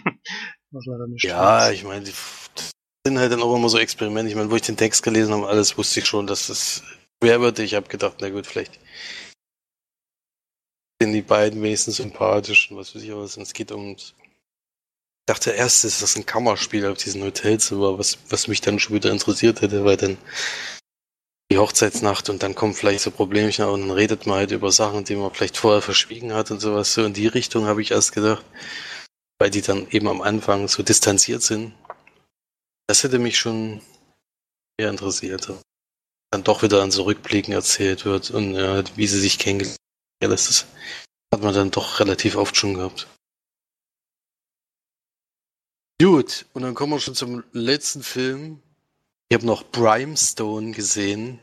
Was leider nicht Ja, weiß. ich meine, die das sind halt dann auch immer so Experimente. Ich meine, wo ich den Text gelesen habe, alles wusste ich schon, dass das schwer wird. Ich habe gedacht, na gut, vielleicht sind die beiden wenigstens sympathisch und was weiß ich was. Und es geht um. Ich dachte erst, ist das ein Kammerspiel auf diesen Hotelzimmer, was, was mich dann schon wieder interessiert hätte, weil dann die Hochzeitsnacht und dann kommen vielleicht so Problemchen und dann redet man halt über Sachen, die man vielleicht vorher verschwiegen hat und sowas. So in die Richtung habe ich erst gedacht weil die dann eben am Anfang so distanziert sind. Das hätte mich schon eher interessiert. Dann doch wieder an so Rückblicken erzählt wird und ja, wie sie sich kennengelernt haben. Das Hat man dann doch relativ oft schon gehabt. Gut, und dann kommen wir schon zum letzten Film. Ich habe noch Brimstone gesehen.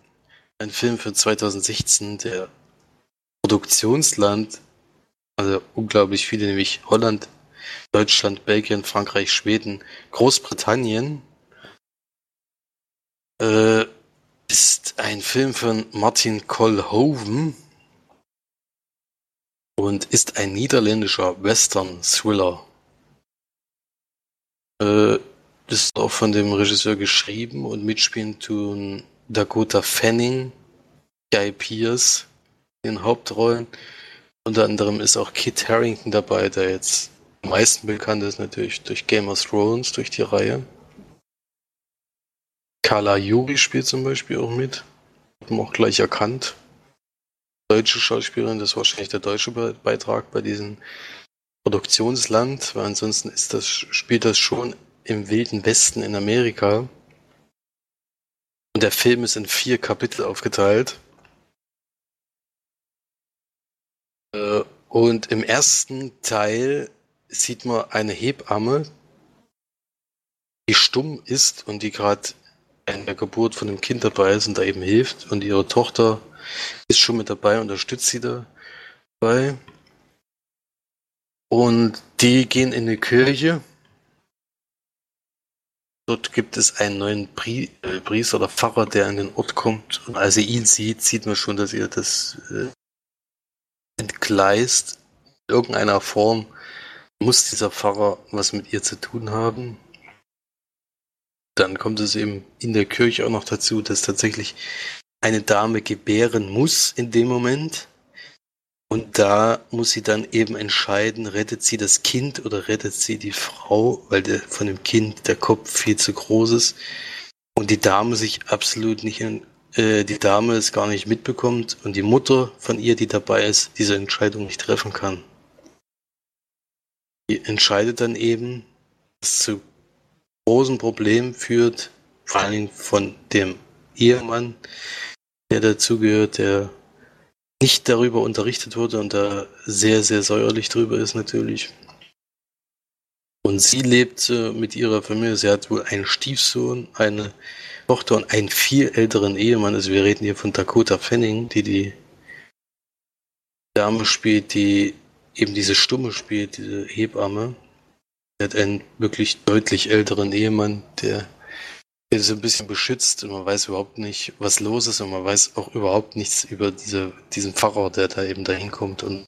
Ein Film von 2016, der Produktionsland, also unglaublich viele, nämlich Holland, Deutschland, Belgien, Frankreich, Schweden, Großbritannien. Äh, ist ein Film von Martin Colhoven und ist ein niederländischer Western-Thriller. Äh, ist auch von dem Regisseur geschrieben und mitspielen tun Dakota Fanning, Guy Pierce in Hauptrollen. Unter anderem ist auch Kit Harrington dabei, der jetzt am meisten bekannt ist natürlich durch Game of Thrones, durch die Reihe. Carla Juri spielt zum Beispiel auch mit. Haben auch gleich erkannt. Deutsche Schauspielerin, das ist wahrscheinlich der deutsche Beitrag bei diesem Produktionsland, weil ansonsten ist das, spielt das schon im Wilden Westen in Amerika. Und der Film ist in vier Kapitel aufgeteilt. Äh, und im ersten Teil sieht man eine Hebamme, die stumm ist und die gerade in der Geburt von dem Kind dabei ist und da eben hilft. Und ihre Tochter ist schon mit dabei, unterstützt sie dabei. Und die gehen in die Kirche. Dort gibt es einen neuen Pri äh, Priester oder Pfarrer, der an den Ort kommt. Und als er ihn sieht, sieht man schon, dass ihr das äh, entgleist. In irgendeiner Form muss dieser Pfarrer was mit ihr zu tun haben. Dann kommt es eben in der Kirche auch noch dazu, dass tatsächlich eine Dame gebären muss in dem Moment. Und da muss sie dann eben entscheiden, rettet sie das Kind oder rettet sie die Frau, weil der, von dem Kind der Kopf viel zu groß ist. Und die Dame sich absolut nicht, äh, die Dame es gar nicht mitbekommt und die Mutter von ihr, die dabei ist, diese Entscheidung nicht treffen kann. Die entscheidet dann eben, was zu großen Problemen führt, vor allem von dem Ehemann, der dazugehört, der nicht darüber unterrichtet wurde und da sehr, sehr säuerlich drüber ist natürlich. Und sie lebt mit ihrer Familie. Sie hat wohl einen Stiefsohn, eine Tochter und einen viel älteren Ehemann. Also wir reden hier von Dakota Fanning, die die Dame spielt, die eben diese Stumme spielt, diese Hebamme. Sie hat einen wirklich deutlich älteren Ehemann, der ist ein bisschen beschützt und man weiß überhaupt nicht, was los ist und man weiß auch überhaupt nichts über diese, diesen Pfarrer, der da eben dahin kommt und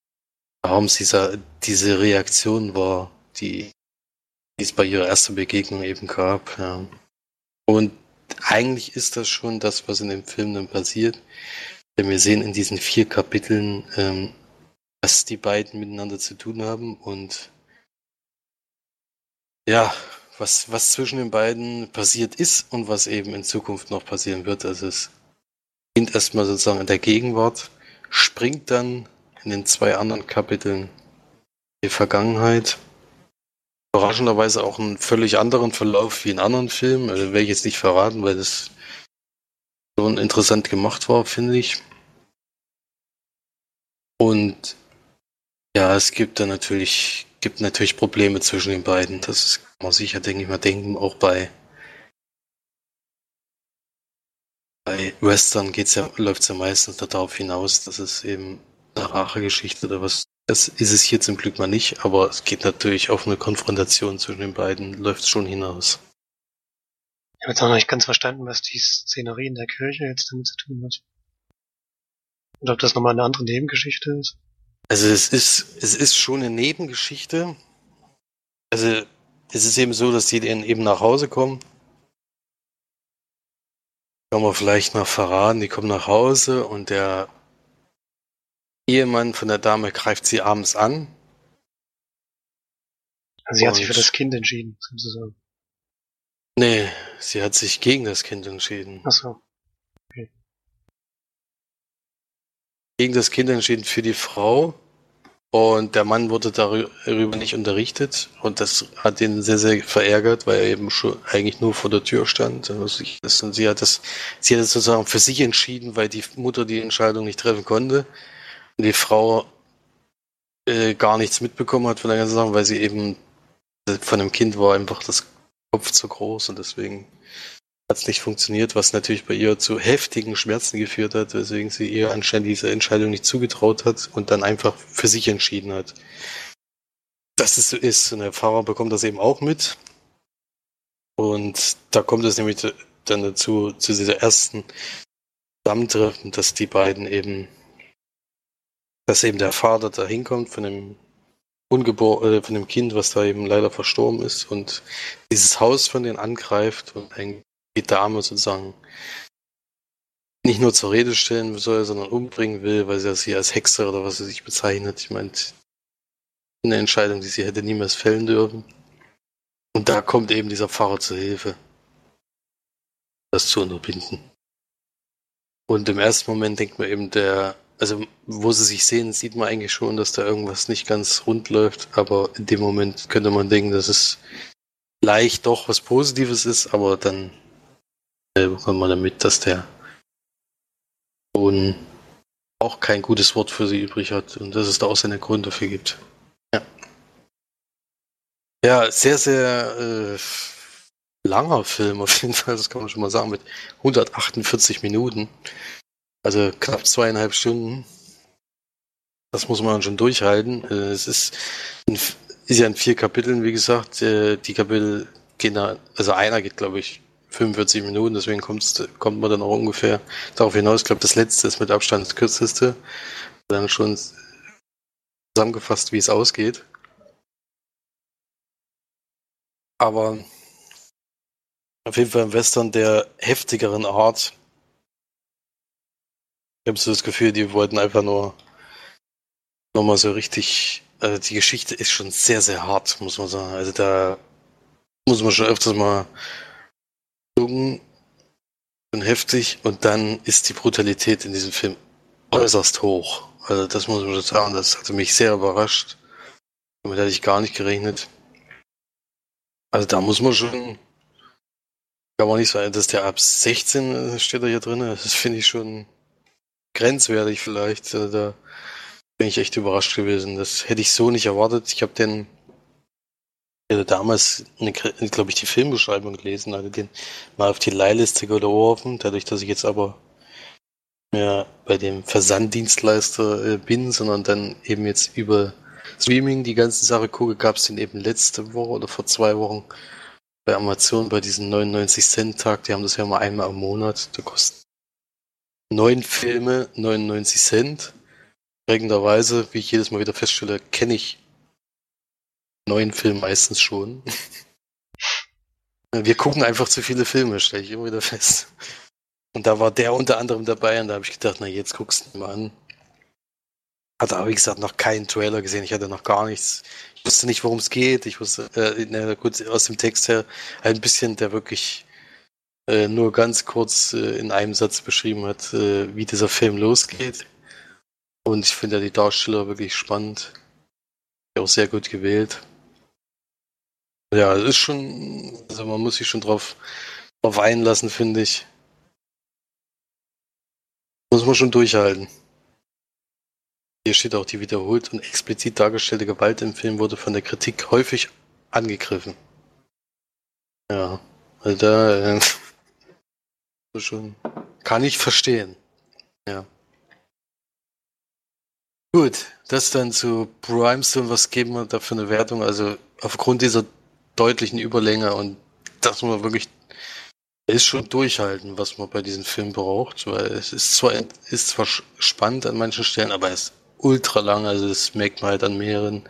warum es dieser, diese Reaktion war, die, die es bei ihrer ersten Begegnung eben gab. Ja. Und eigentlich ist das schon das, was in dem Film dann passiert. Denn wir sehen in diesen vier Kapiteln, ähm, was die beiden miteinander zu tun haben und ja, was, was zwischen den beiden passiert ist und was eben in Zukunft noch passieren wird. Also es beginnt erstmal sozusagen in der Gegenwart, springt dann in den zwei anderen Kapiteln die Vergangenheit. Überraschenderweise auch einen völlig anderen Verlauf wie in anderen Filmen. Also werde ich jetzt nicht verraten, weil das schon interessant gemacht war, finde ich. Und ja, es gibt dann natürlich gibt natürlich Probleme zwischen den beiden. Das kann man sicher, denke ich mal, denken. Auch bei, bei Western geht's ja, läuft es ja meistens darauf hinaus, dass es eben eine Rachegeschichte oder was. Das ist es hier zum Glück mal nicht, aber es geht natürlich auf eine Konfrontation zwischen den beiden, läuft schon hinaus. Ich habe jetzt auch noch nicht ganz verstanden, was die Szenerie in der Kirche jetzt damit zu tun hat. Und ob das nochmal eine andere Nebengeschichte ist. Also es ist, es ist schon eine Nebengeschichte. Also es ist eben so, dass die dann eben nach Hause kommen. Kann man vielleicht noch verraten, die kommen nach Hause und der Ehemann von der Dame greift sie abends an. Also sie hat sich für das Kind entschieden, sozusagen. Nee, sie hat sich gegen das Kind entschieden. Ach so. Gegen das Kind entschieden für die Frau. Und der Mann wurde darüber nicht unterrichtet und das hat ihn sehr, sehr verärgert, weil er eben schon eigentlich nur vor der Tür stand. Und sie hat das, sie hat das sozusagen für sich entschieden, weil die Mutter die Entscheidung nicht treffen konnte. Und die Frau äh, gar nichts mitbekommen hat von der ganzen Sache, weil sie eben von dem Kind war einfach das Kopf zu groß und deswegen nicht funktioniert, was natürlich bei ihr zu heftigen Schmerzen geführt hat, weswegen sie ihr anscheinend diese Entscheidung nicht zugetraut hat und dann einfach für sich entschieden hat. Dass es so ist. Und der Fahrer bekommt das eben auch mit. Und da kommt es nämlich dann dazu, zu dieser ersten Zusammentreffen, dass die beiden eben, dass eben der Vater da hinkommt von dem Ungebor äh, von dem Kind, was da eben leider verstorben ist und dieses Haus von denen angreift und ein die Dame sozusagen nicht nur zur Rede stellen soll, sondern umbringen will, weil sie sie als Hexe oder was sie sich bezeichnet. Ich meine, eine Entscheidung, die sie hätte niemals fällen dürfen. Und da kommt eben dieser Pfarrer zur Hilfe, das zu unterbinden. Und im ersten Moment denkt man eben, der, also wo sie sich sehen, sieht man eigentlich schon, dass da irgendwas nicht ganz rund läuft, aber in dem Moment könnte man denken, dass es leicht doch was Positives ist, aber dann bekommt man damit, dass der Sohn auch kein gutes Wort für sie übrig hat und dass es da auch seine Gründe dafür gibt. Ja, ja sehr, sehr äh, langer Film auf jeden Fall, das kann man schon mal sagen, mit 148 Minuten. Also knapp zweieinhalb Stunden. Das muss man schon durchhalten. Äh, es ist, in, ist ja in vier Kapiteln, wie gesagt. Äh, die Kapitel gehen da, also einer geht, glaube ich, 45 Minuten, deswegen kommt man dann auch ungefähr darauf hinaus. Ich glaube, das letzte ist mit Abstand das kürzeste. Dann schon zusammengefasst, wie es ausgeht. Aber auf jeden Fall ein Western der heftigeren Art. Ich habe so das Gefühl, die wollten einfach nur nochmal so richtig. Also die Geschichte ist schon sehr, sehr hart, muss man sagen. Also da muss man schon öfters mal und heftig und dann ist die Brutalität in diesem Film äußerst hoch. Also das muss man schon sagen, das hatte mich sehr überrascht. Damit hätte ich gar nicht gerechnet. Also da muss man schon, kann man nicht sagen, dass der ab 16 äh, steht da hier drin. Das finde ich schon grenzwertig vielleicht. Also da bin ich echt überrascht gewesen. Das hätte ich so nicht erwartet. Ich habe den ich hatte damals, glaube ich, die Filmbeschreibung gelesen, hatte den mal auf die Leihliste geworfen, dadurch, dass ich jetzt aber mehr bei dem Versanddienstleister äh, bin, sondern dann eben jetzt über Streaming die ganze Sache gucke, gab es den eben letzte Woche oder vor zwei Wochen bei Amazon bei diesem 99 Cent Tag, die haben das ja mal einmal im Monat, da kosten neun Filme 99 Cent. Prägenderweise, wie ich jedes Mal wieder feststelle, kenne ich neuen Film meistens schon. Wir gucken einfach zu viele Filme, stelle ich immer wieder fest. Und da war der unter anderem dabei und da habe ich gedacht, na jetzt guckst du mal an. Hatte aber wie gesagt noch keinen Trailer gesehen, ich hatte noch gar nichts. Ich wusste nicht, worum es geht. Ich wusste, äh, na gut, aus dem Text her ein bisschen, der wirklich äh, nur ganz kurz äh, in einem Satz beschrieben hat, äh, wie dieser Film losgeht. Und ich finde ja die Darsteller wirklich spannend. Auch sehr gut gewählt. Ja, es ist schon, also man muss sich schon drauf, drauf einlassen, finde ich. Muss man schon durchhalten. Hier steht auch, die wiederholt und explizit dargestellte Gewalt im Film wurde von der Kritik häufig angegriffen. Ja, also da äh, <laughs> schon kann ich verstehen. Ja. Gut, das dann zu Brimstone, was geben wir da für eine Wertung? Also aufgrund dieser deutlichen Überlänge und das muss man wirklich ist schon durchhalten, was man bei diesem Film braucht, weil es ist zwar ist zwar spannend an manchen Stellen, aber es ist ultra lang, also das merkt man halt an mehreren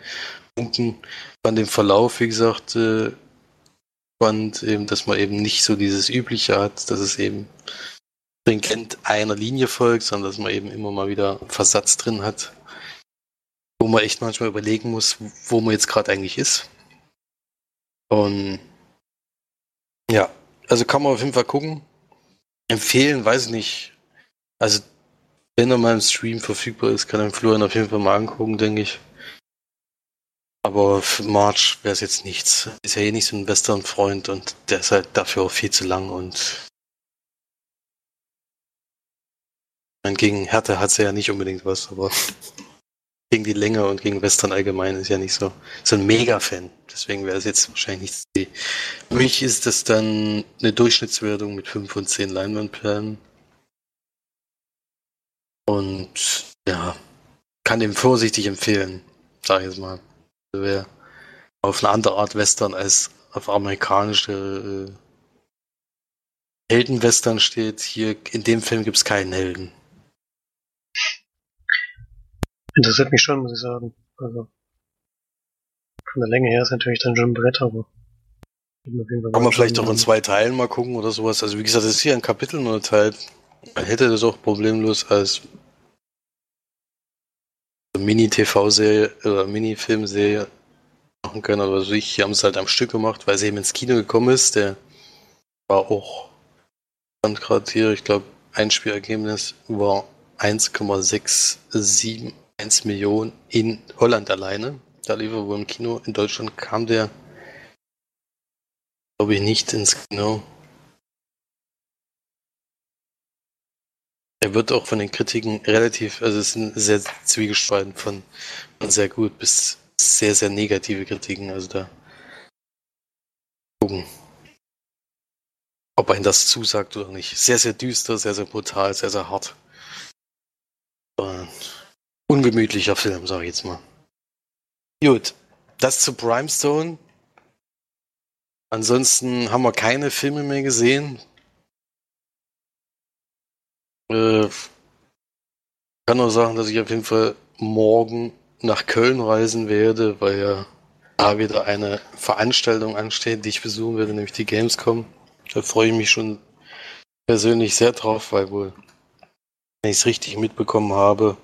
Punkten. An dem Verlauf, wie gesagt, äh, spannend, eben, dass man eben nicht so dieses Übliche hat, dass es eben stringent einer Linie folgt, sondern dass man eben immer mal wieder Versatz drin hat, wo man echt manchmal überlegen muss, wo man jetzt gerade eigentlich ist. Und ja, also kann man auf jeden Fall gucken. Empfehlen, weiß ich nicht. Also, wenn er mal im Stream verfügbar ist, kann er Florian auf jeden Fall mal angucken, denke ich. Aber für March wäre es jetzt nichts. Ist ja eh nicht so ein Western-Freund und der ist halt dafür auch viel zu lang und gegen Härte hat sie ja nicht unbedingt was, aber gegen die Länge und gegen Western allgemein ist ja nicht so, so ein Mega-Fan. Deswegen wäre es jetzt wahrscheinlich nicht. Für mich ist das dann eine Durchschnittswertung mit 5 von 10 Leinwandperlen. Und ja, kann dem vorsichtig empfehlen, sag ich jetzt mal. Also wer auf eine andere Art Western als auf amerikanische äh, Heldenwestern steht, hier in dem Film gibt es keinen Helden. Interessiert mich schon, muss ich sagen. Also von der Länge her ist natürlich dann schon ein Brett, aber kann man vielleicht auch in zwei Teilen mal gucken oder sowas. Also wie gesagt, das ist hier ein Kapitel nur Teil. Man hätte das auch problemlos als Mini-TV-Serie oder Mini-Filmserie machen können. Aber also ich, haben es halt am Stück gemacht, weil sie eben ins Kino gekommen ist. Der war auch, stand gerade hier, ich glaube, Einspielergebnis war 1,671 Millionen in Holland alleine. Da lief er wohl im Kino. In Deutschland kam der, glaube ich, nicht ins Kino. Er wird auch von den Kritiken relativ, also es sind sehr zwiegespalten von, von sehr gut bis sehr, sehr negative Kritiken. Also da gucken, ob ein das zusagt oder nicht. Sehr, sehr düster, sehr, sehr brutal, sehr, sehr hart. Und ungemütlicher Film, sag ich jetzt mal. Gut, das zu Primestone. Ansonsten haben wir keine Filme mehr gesehen. Äh, kann nur sagen, dass ich auf jeden Fall morgen nach Köln reisen werde, weil ja da wieder eine Veranstaltung ansteht, die ich besuchen werde, nämlich die Gamescom. Da freue ich mich schon persönlich sehr drauf, weil wohl, wenn ich es richtig mitbekommen habe,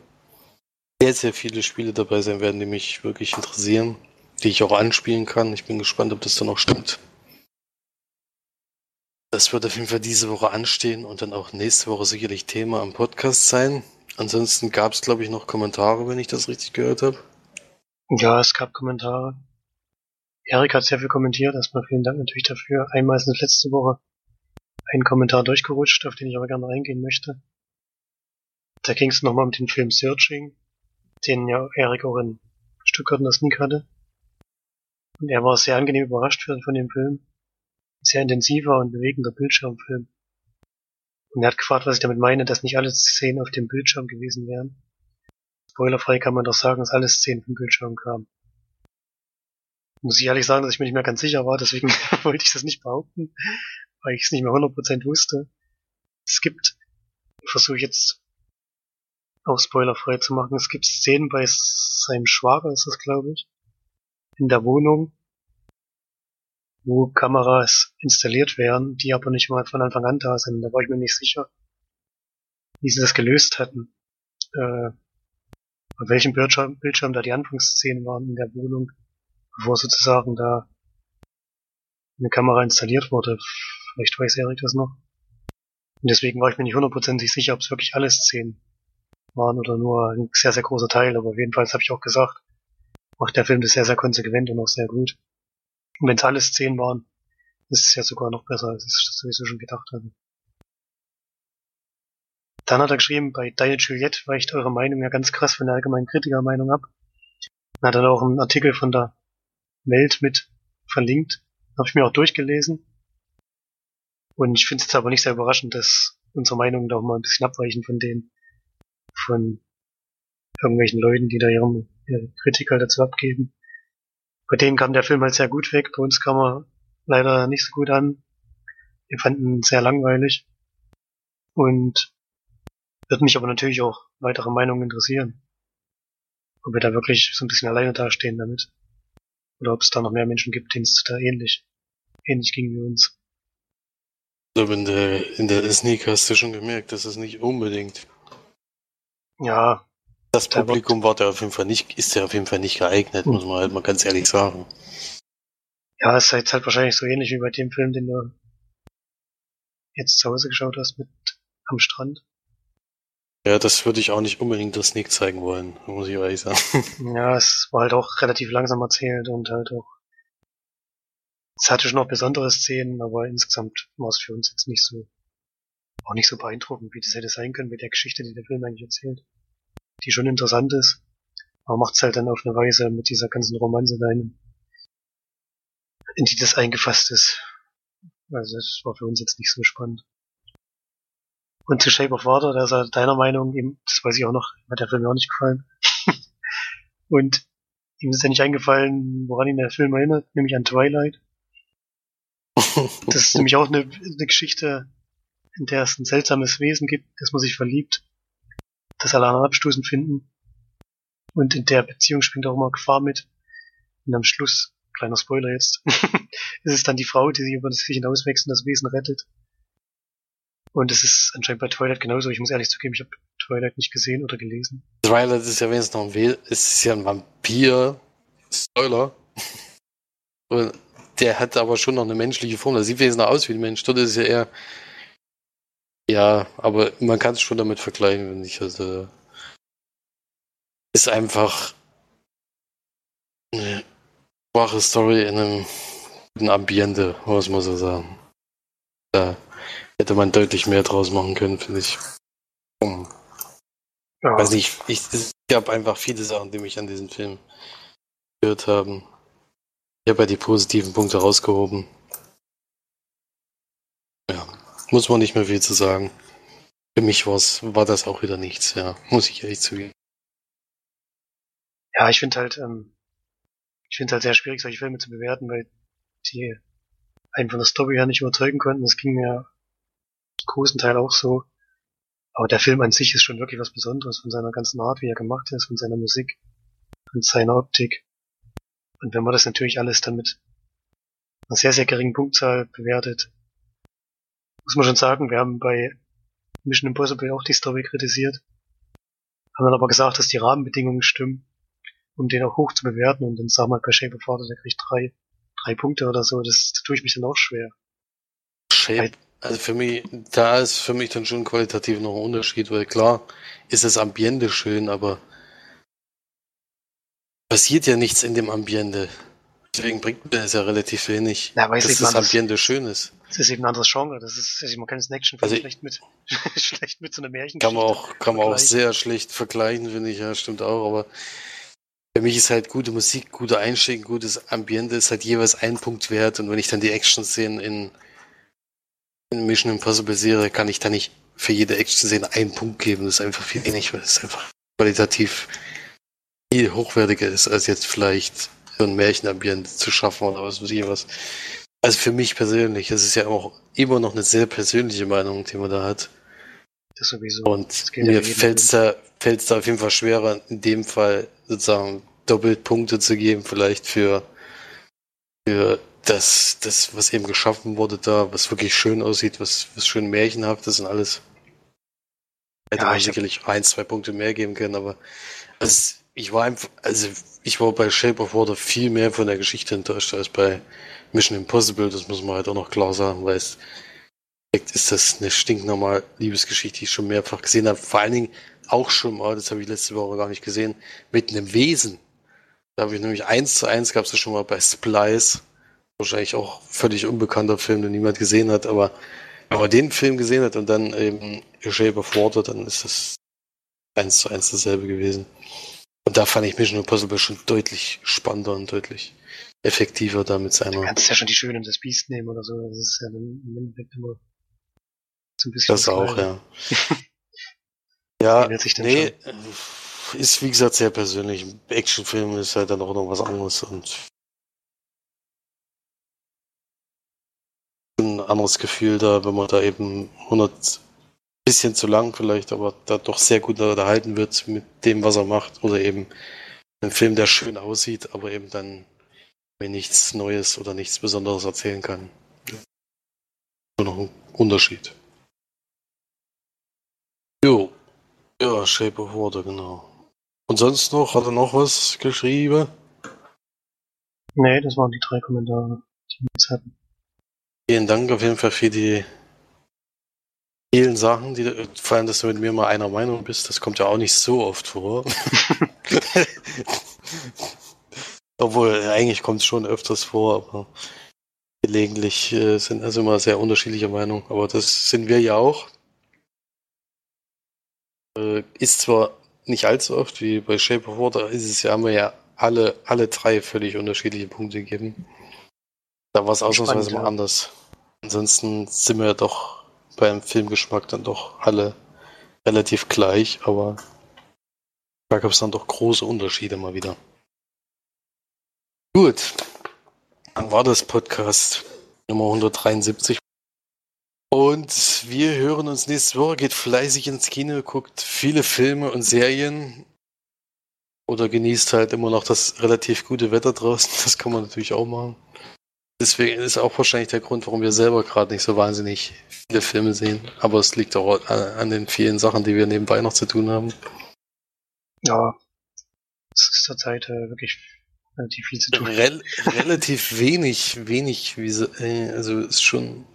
sehr, sehr viele Spiele dabei sein werden, die mich wirklich interessieren, die ich auch anspielen kann. Ich bin gespannt, ob das dann auch stimmt. Das wird auf jeden Fall diese Woche anstehen und dann auch nächste Woche sicherlich Thema am Podcast sein. Ansonsten gab es, glaube ich, noch Kommentare, wenn ich das richtig gehört habe. Ja, es gab Kommentare. Erik hat sehr viel kommentiert. Erstmal vielen Dank natürlich dafür. Einmal ist letzte Woche ein Kommentar durchgerutscht, auf den ich aber gerne reingehen möchte. Da ging es nochmal um den Film Searching, den ja Erik auch in Stuttgart in der Sneak hatte. Und er war sehr angenehm überrascht von dem Film. Sehr intensiver und bewegender Bildschirmfilm. Und er hat gefragt, was ich damit meine, dass nicht alle Szenen auf dem Bildschirm gewesen wären. Spoilerfrei kann man doch sagen, dass alle Szenen vom Bildschirm kamen. Muss ich ehrlich sagen, dass ich mir nicht mehr ganz sicher war, deswegen <laughs> wollte ich das nicht behaupten, weil ich es nicht mehr 100% wusste. Es gibt, versuche ich jetzt auch spoilerfrei zu machen, es gibt Szenen bei seinem Schwager, ist das glaube ich, in der Wohnung, wo Kameras installiert werden, die aber nicht mal von Anfang an da sind. Da war ich mir nicht sicher, wie sie das gelöst hatten. Äh, auf welchem Bildschirm, Bildschirm da die Anfangsszenen waren in der Wohnung, bevor sozusagen da eine Kamera installiert wurde. Vielleicht weiß Erik das noch. Und deswegen war ich mir nicht hundertprozentig sicher, ob es wirklich alle Szenen waren oder nur ein sehr, sehr großer Teil. Aber jedenfalls habe ich auch gesagt, macht der Film das sehr, sehr konsequent und auch sehr gut. Und wenn es alles zehn waren, ist es ja sogar noch besser, als ich das sowieso schon gedacht hatte. Dann hat er geschrieben, bei Diet Juliette weicht eure Meinung ja ganz krass von der allgemeinen Kritikermeinung ab. Dann hat er auch einen Artikel von der Welt mit verlinkt. Habe ich mir auch durchgelesen. Und ich finde es jetzt aber nicht sehr überraschend, dass unsere Meinungen da auch mal ein bisschen abweichen von denen von irgendwelchen Leuten, die da ihre, ihre Kritik halt dazu abgeben. Bei denen kam der Film halt sehr gut weg. Bei uns kam er leider nicht so gut an. Wir fanden ihn sehr langweilig. Und wird mich aber natürlich auch weitere Meinungen interessieren. Ob wir da wirklich so ein bisschen alleine dastehen damit. Oder ob es da noch mehr Menschen gibt, denen es da ähnlich, ähnlich ging wie uns. Ich glaube, in der, in der Sneak hast du schon gemerkt, dass es nicht unbedingt. Ja, das Publikum war da auf jeden Fall nicht, ist ja auf jeden Fall nicht geeignet, muss man halt mal ganz ehrlich sagen. Ja, es ist jetzt halt wahrscheinlich so ähnlich wie bei dem Film, den du jetzt zu Hause geschaut hast mit am Strand. Ja, das würde ich auch nicht unbedingt das Sneak zeigen wollen, muss ich ehrlich sagen. <laughs> Ja, es war halt auch relativ langsam erzählt und halt auch. Es hatte schon noch besondere Szenen, aber insgesamt war es für uns jetzt nicht so, auch nicht so beeindruckend, wie das hätte sein können mit der Geschichte, die der Film eigentlich erzählt die schon interessant ist. Aber macht's halt dann auf eine Weise mit dieser ganzen Romanze da in, die das eingefasst ist. Also das war für uns jetzt nicht so spannend. Und zu Shape of Water, da ist er deiner Meinung, eben, das weiß ich auch noch, hat der Film auch nicht gefallen. <laughs> und ihm ist ja nicht eingefallen, woran ihn der Film erinnert, nämlich an Twilight. Das ist <laughs> nämlich auch eine, eine Geschichte, in der es ein seltsames Wesen gibt, das man sich verliebt, das anderen abstoßend finden. Und in der Beziehung springt auch immer Gefahr mit. Und am Schluss, kleiner Spoiler jetzt, <laughs> ist es dann die Frau, die sich über das sich hinauswächst und das Wesen rettet. Und es ist anscheinend bei Twilight genauso. Ich muss ehrlich zugeben, ich habe Twilight nicht gesehen oder gelesen. Twilight ist ja wenigstens noch ein We ist ja ein Vampir. Spoiler. <laughs> Und der hat aber schon noch eine menschliche Form. Der sieht wesentlich aus wie ein Mensch. Dort ist es ja eher. Ja, aber man kann es schon damit vergleichen, wenn ich. Also. Ist einfach. Eine schwache Story in einem guten Ambiente, muss man so sagen. Da hätte man deutlich mehr draus machen können, finde ich. Um, ja. Weiß nicht, ich, es gab einfach viele Sachen, die mich an diesem Film gehört haben. Ich habe ja die positiven Punkte rausgehoben. Muss man nicht mehr viel zu sagen. Für mich war's, war das auch wieder nichts, ja, muss ich ehrlich zugeben. Ja, ich finde halt, ähm, ich finde halt sehr schwierig, solche Filme zu bewerten, weil die einen von der Story her nicht überzeugen konnten. Das ging mir großen Teil auch so. Aber der Film an sich ist schon wirklich was Besonderes von seiner ganzen Art, wie er gemacht ist, von seiner Musik, von seiner Optik. Und wenn man das natürlich alles dann mit einer sehr, sehr geringen Punktzahl bewertet, muss man schon sagen, wir haben bei Mission Impossible auch die Story kritisiert, haben dann aber gesagt, dass die Rahmenbedingungen stimmen, um den auch hoch zu bewerten und dann sagen wir bei Shape of Water, der kriegt drei, drei Punkte oder so, das, das tue ich mich dann auch schwer. Shape also für mich, da ist für mich dann schon qualitativ noch ein Unterschied, weil klar ist das Ambiente schön, aber passiert ja nichts in dem Ambiente. Deswegen bringt mir das ja relativ wenig, ja, dass das anders, Ambiente schön ist. Das ist eben ein anderes Genre. Das ist, also man kann es Action also schlecht mit, <laughs> schlecht mit so einem Märchen. Kann man auch, kann man auch sehr schlecht vergleichen, finde ich. Ja, stimmt auch. Aber für mich ist halt gute Musik, guter Einstieg, gutes Ambiente ist halt jeweils ein Punkt wert. Und wenn ich dann die Action-Szenen in in Mission Impossible Serie kann ich da nicht für jede Action-Szene einen Punkt geben. Das ist einfach viel wenig, weil es einfach qualitativ viel hochwertiger ist, als jetzt vielleicht so ein Märchenambiente zu schaffen oder was weiß ich was. Also für mich persönlich, es ist ja auch immer noch eine sehr persönliche Meinung, die man da hat. Das sowieso. Und mir fällt es da, fällt's da auf jeden Fall schwerer, in dem Fall sozusagen doppelt Punkte zu geben, vielleicht für, für das, das, was eben geschaffen wurde da, was wirklich schön aussieht, was, was schön märchenhaft ist und alles. Hätte ja, man sicherlich hab... ein, zwei Punkte mehr geben können, aber also, ich war einfach, also ich war bei Shape of Water viel mehr von der Geschichte enttäuscht als bei Mission Impossible, das muss man halt auch noch klar sagen, weil es ist das eine stinknormale Liebesgeschichte, die ich schon mehrfach gesehen habe. Vor allen Dingen auch schon mal, das habe ich letzte Woche gar nicht gesehen, mit einem Wesen. Da habe ich nämlich eins zu eins gab es ja schon mal bei Splice wahrscheinlich auch völlig unbekannter Film, den niemand gesehen hat, aber wenn man den Film gesehen hat und dann eben Shape of Water, dann ist das eins zu eins dasselbe gewesen. Und da fand ich Mission Impossible schon deutlich spannender und deutlich effektiver da mit seiner. Du kannst ja schon die Schöne und das Biest nehmen oder so. Das ist ja im Endeffekt immer so ein bisschen. Das auch, ja. <laughs> ja, nee, schon. ist wie gesagt sehr persönlich. Actionfilm ist halt dann auch noch was anderes und ein anderes Gefühl da, wenn man da eben 100 bisschen zu lang vielleicht, aber da doch sehr gut unterhalten wird mit dem, was er macht oder eben ein Film, der schön aussieht, aber eben dann mir nichts Neues oder nichts Besonderes erzählen kann. So noch ein Unterschied. Jo. Ja, Shape of Water, genau. Und sonst noch? Hat er noch was geschrieben? Nee, das waren die drei Kommentare, die wir jetzt hatten. Vielen Dank auf jeden Fall für die vielen Sachen, die vor allem, dass du mit mir mal einer Meinung bist, das kommt ja auch nicht so oft vor. <laughs> Obwohl, eigentlich kommt es schon öfters vor, aber gelegentlich äh, sind also immer sehr unterschiedliche Meinungen. Aber das sind wir ja auch. Äh, ist zwar nicht allzu oft wie bei Shape of Water ist es ja, haben wir ja alle, alle drei völlig unterschiedliche Punkte gegeben. Da war es ausnahmsweise mal ja. anders. Ansonsten sind wir ja doch beim Filmgeschmack dann doch alle relativ gleich, aber da gab es dann doch große Unterschiede mal wieder. Gut, dann war das Podcast Nummer 173. Und wir hören uns nächste Woche, geht fleißig ins Kino, guckt viele Filme und Serien oder genießt halt immer noch das relativ gute Wetter draußen. Das kann man natürlich auch machen. Deswegen ist auch wahrscheinlich der Grund, warum wir selber gerade nicht so wahnsinnig viele Filme sehen. Aber es liegt auch an, an den vielen Sachen, die wir nebenbei noch zu tun haben. Ja, es ist zurzeit äh, wirklich relativ viel zu tun. Rel relativ wenig, wenig, wie so, äh, also ist schon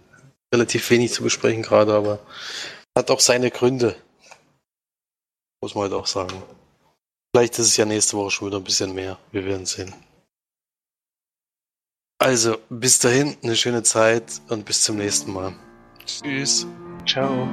relativ wenig zu besprechen gerade, aber hat auch seine Gründe. Muss man halt auch sagen. Vielleicht ist es ja nächste Woche schon wieder ein bisschen mehr. Wir werden sehen. Also, bis dahin, eine schöne Zeit und bis zum nächsten Mal. Tschüss. Ciao.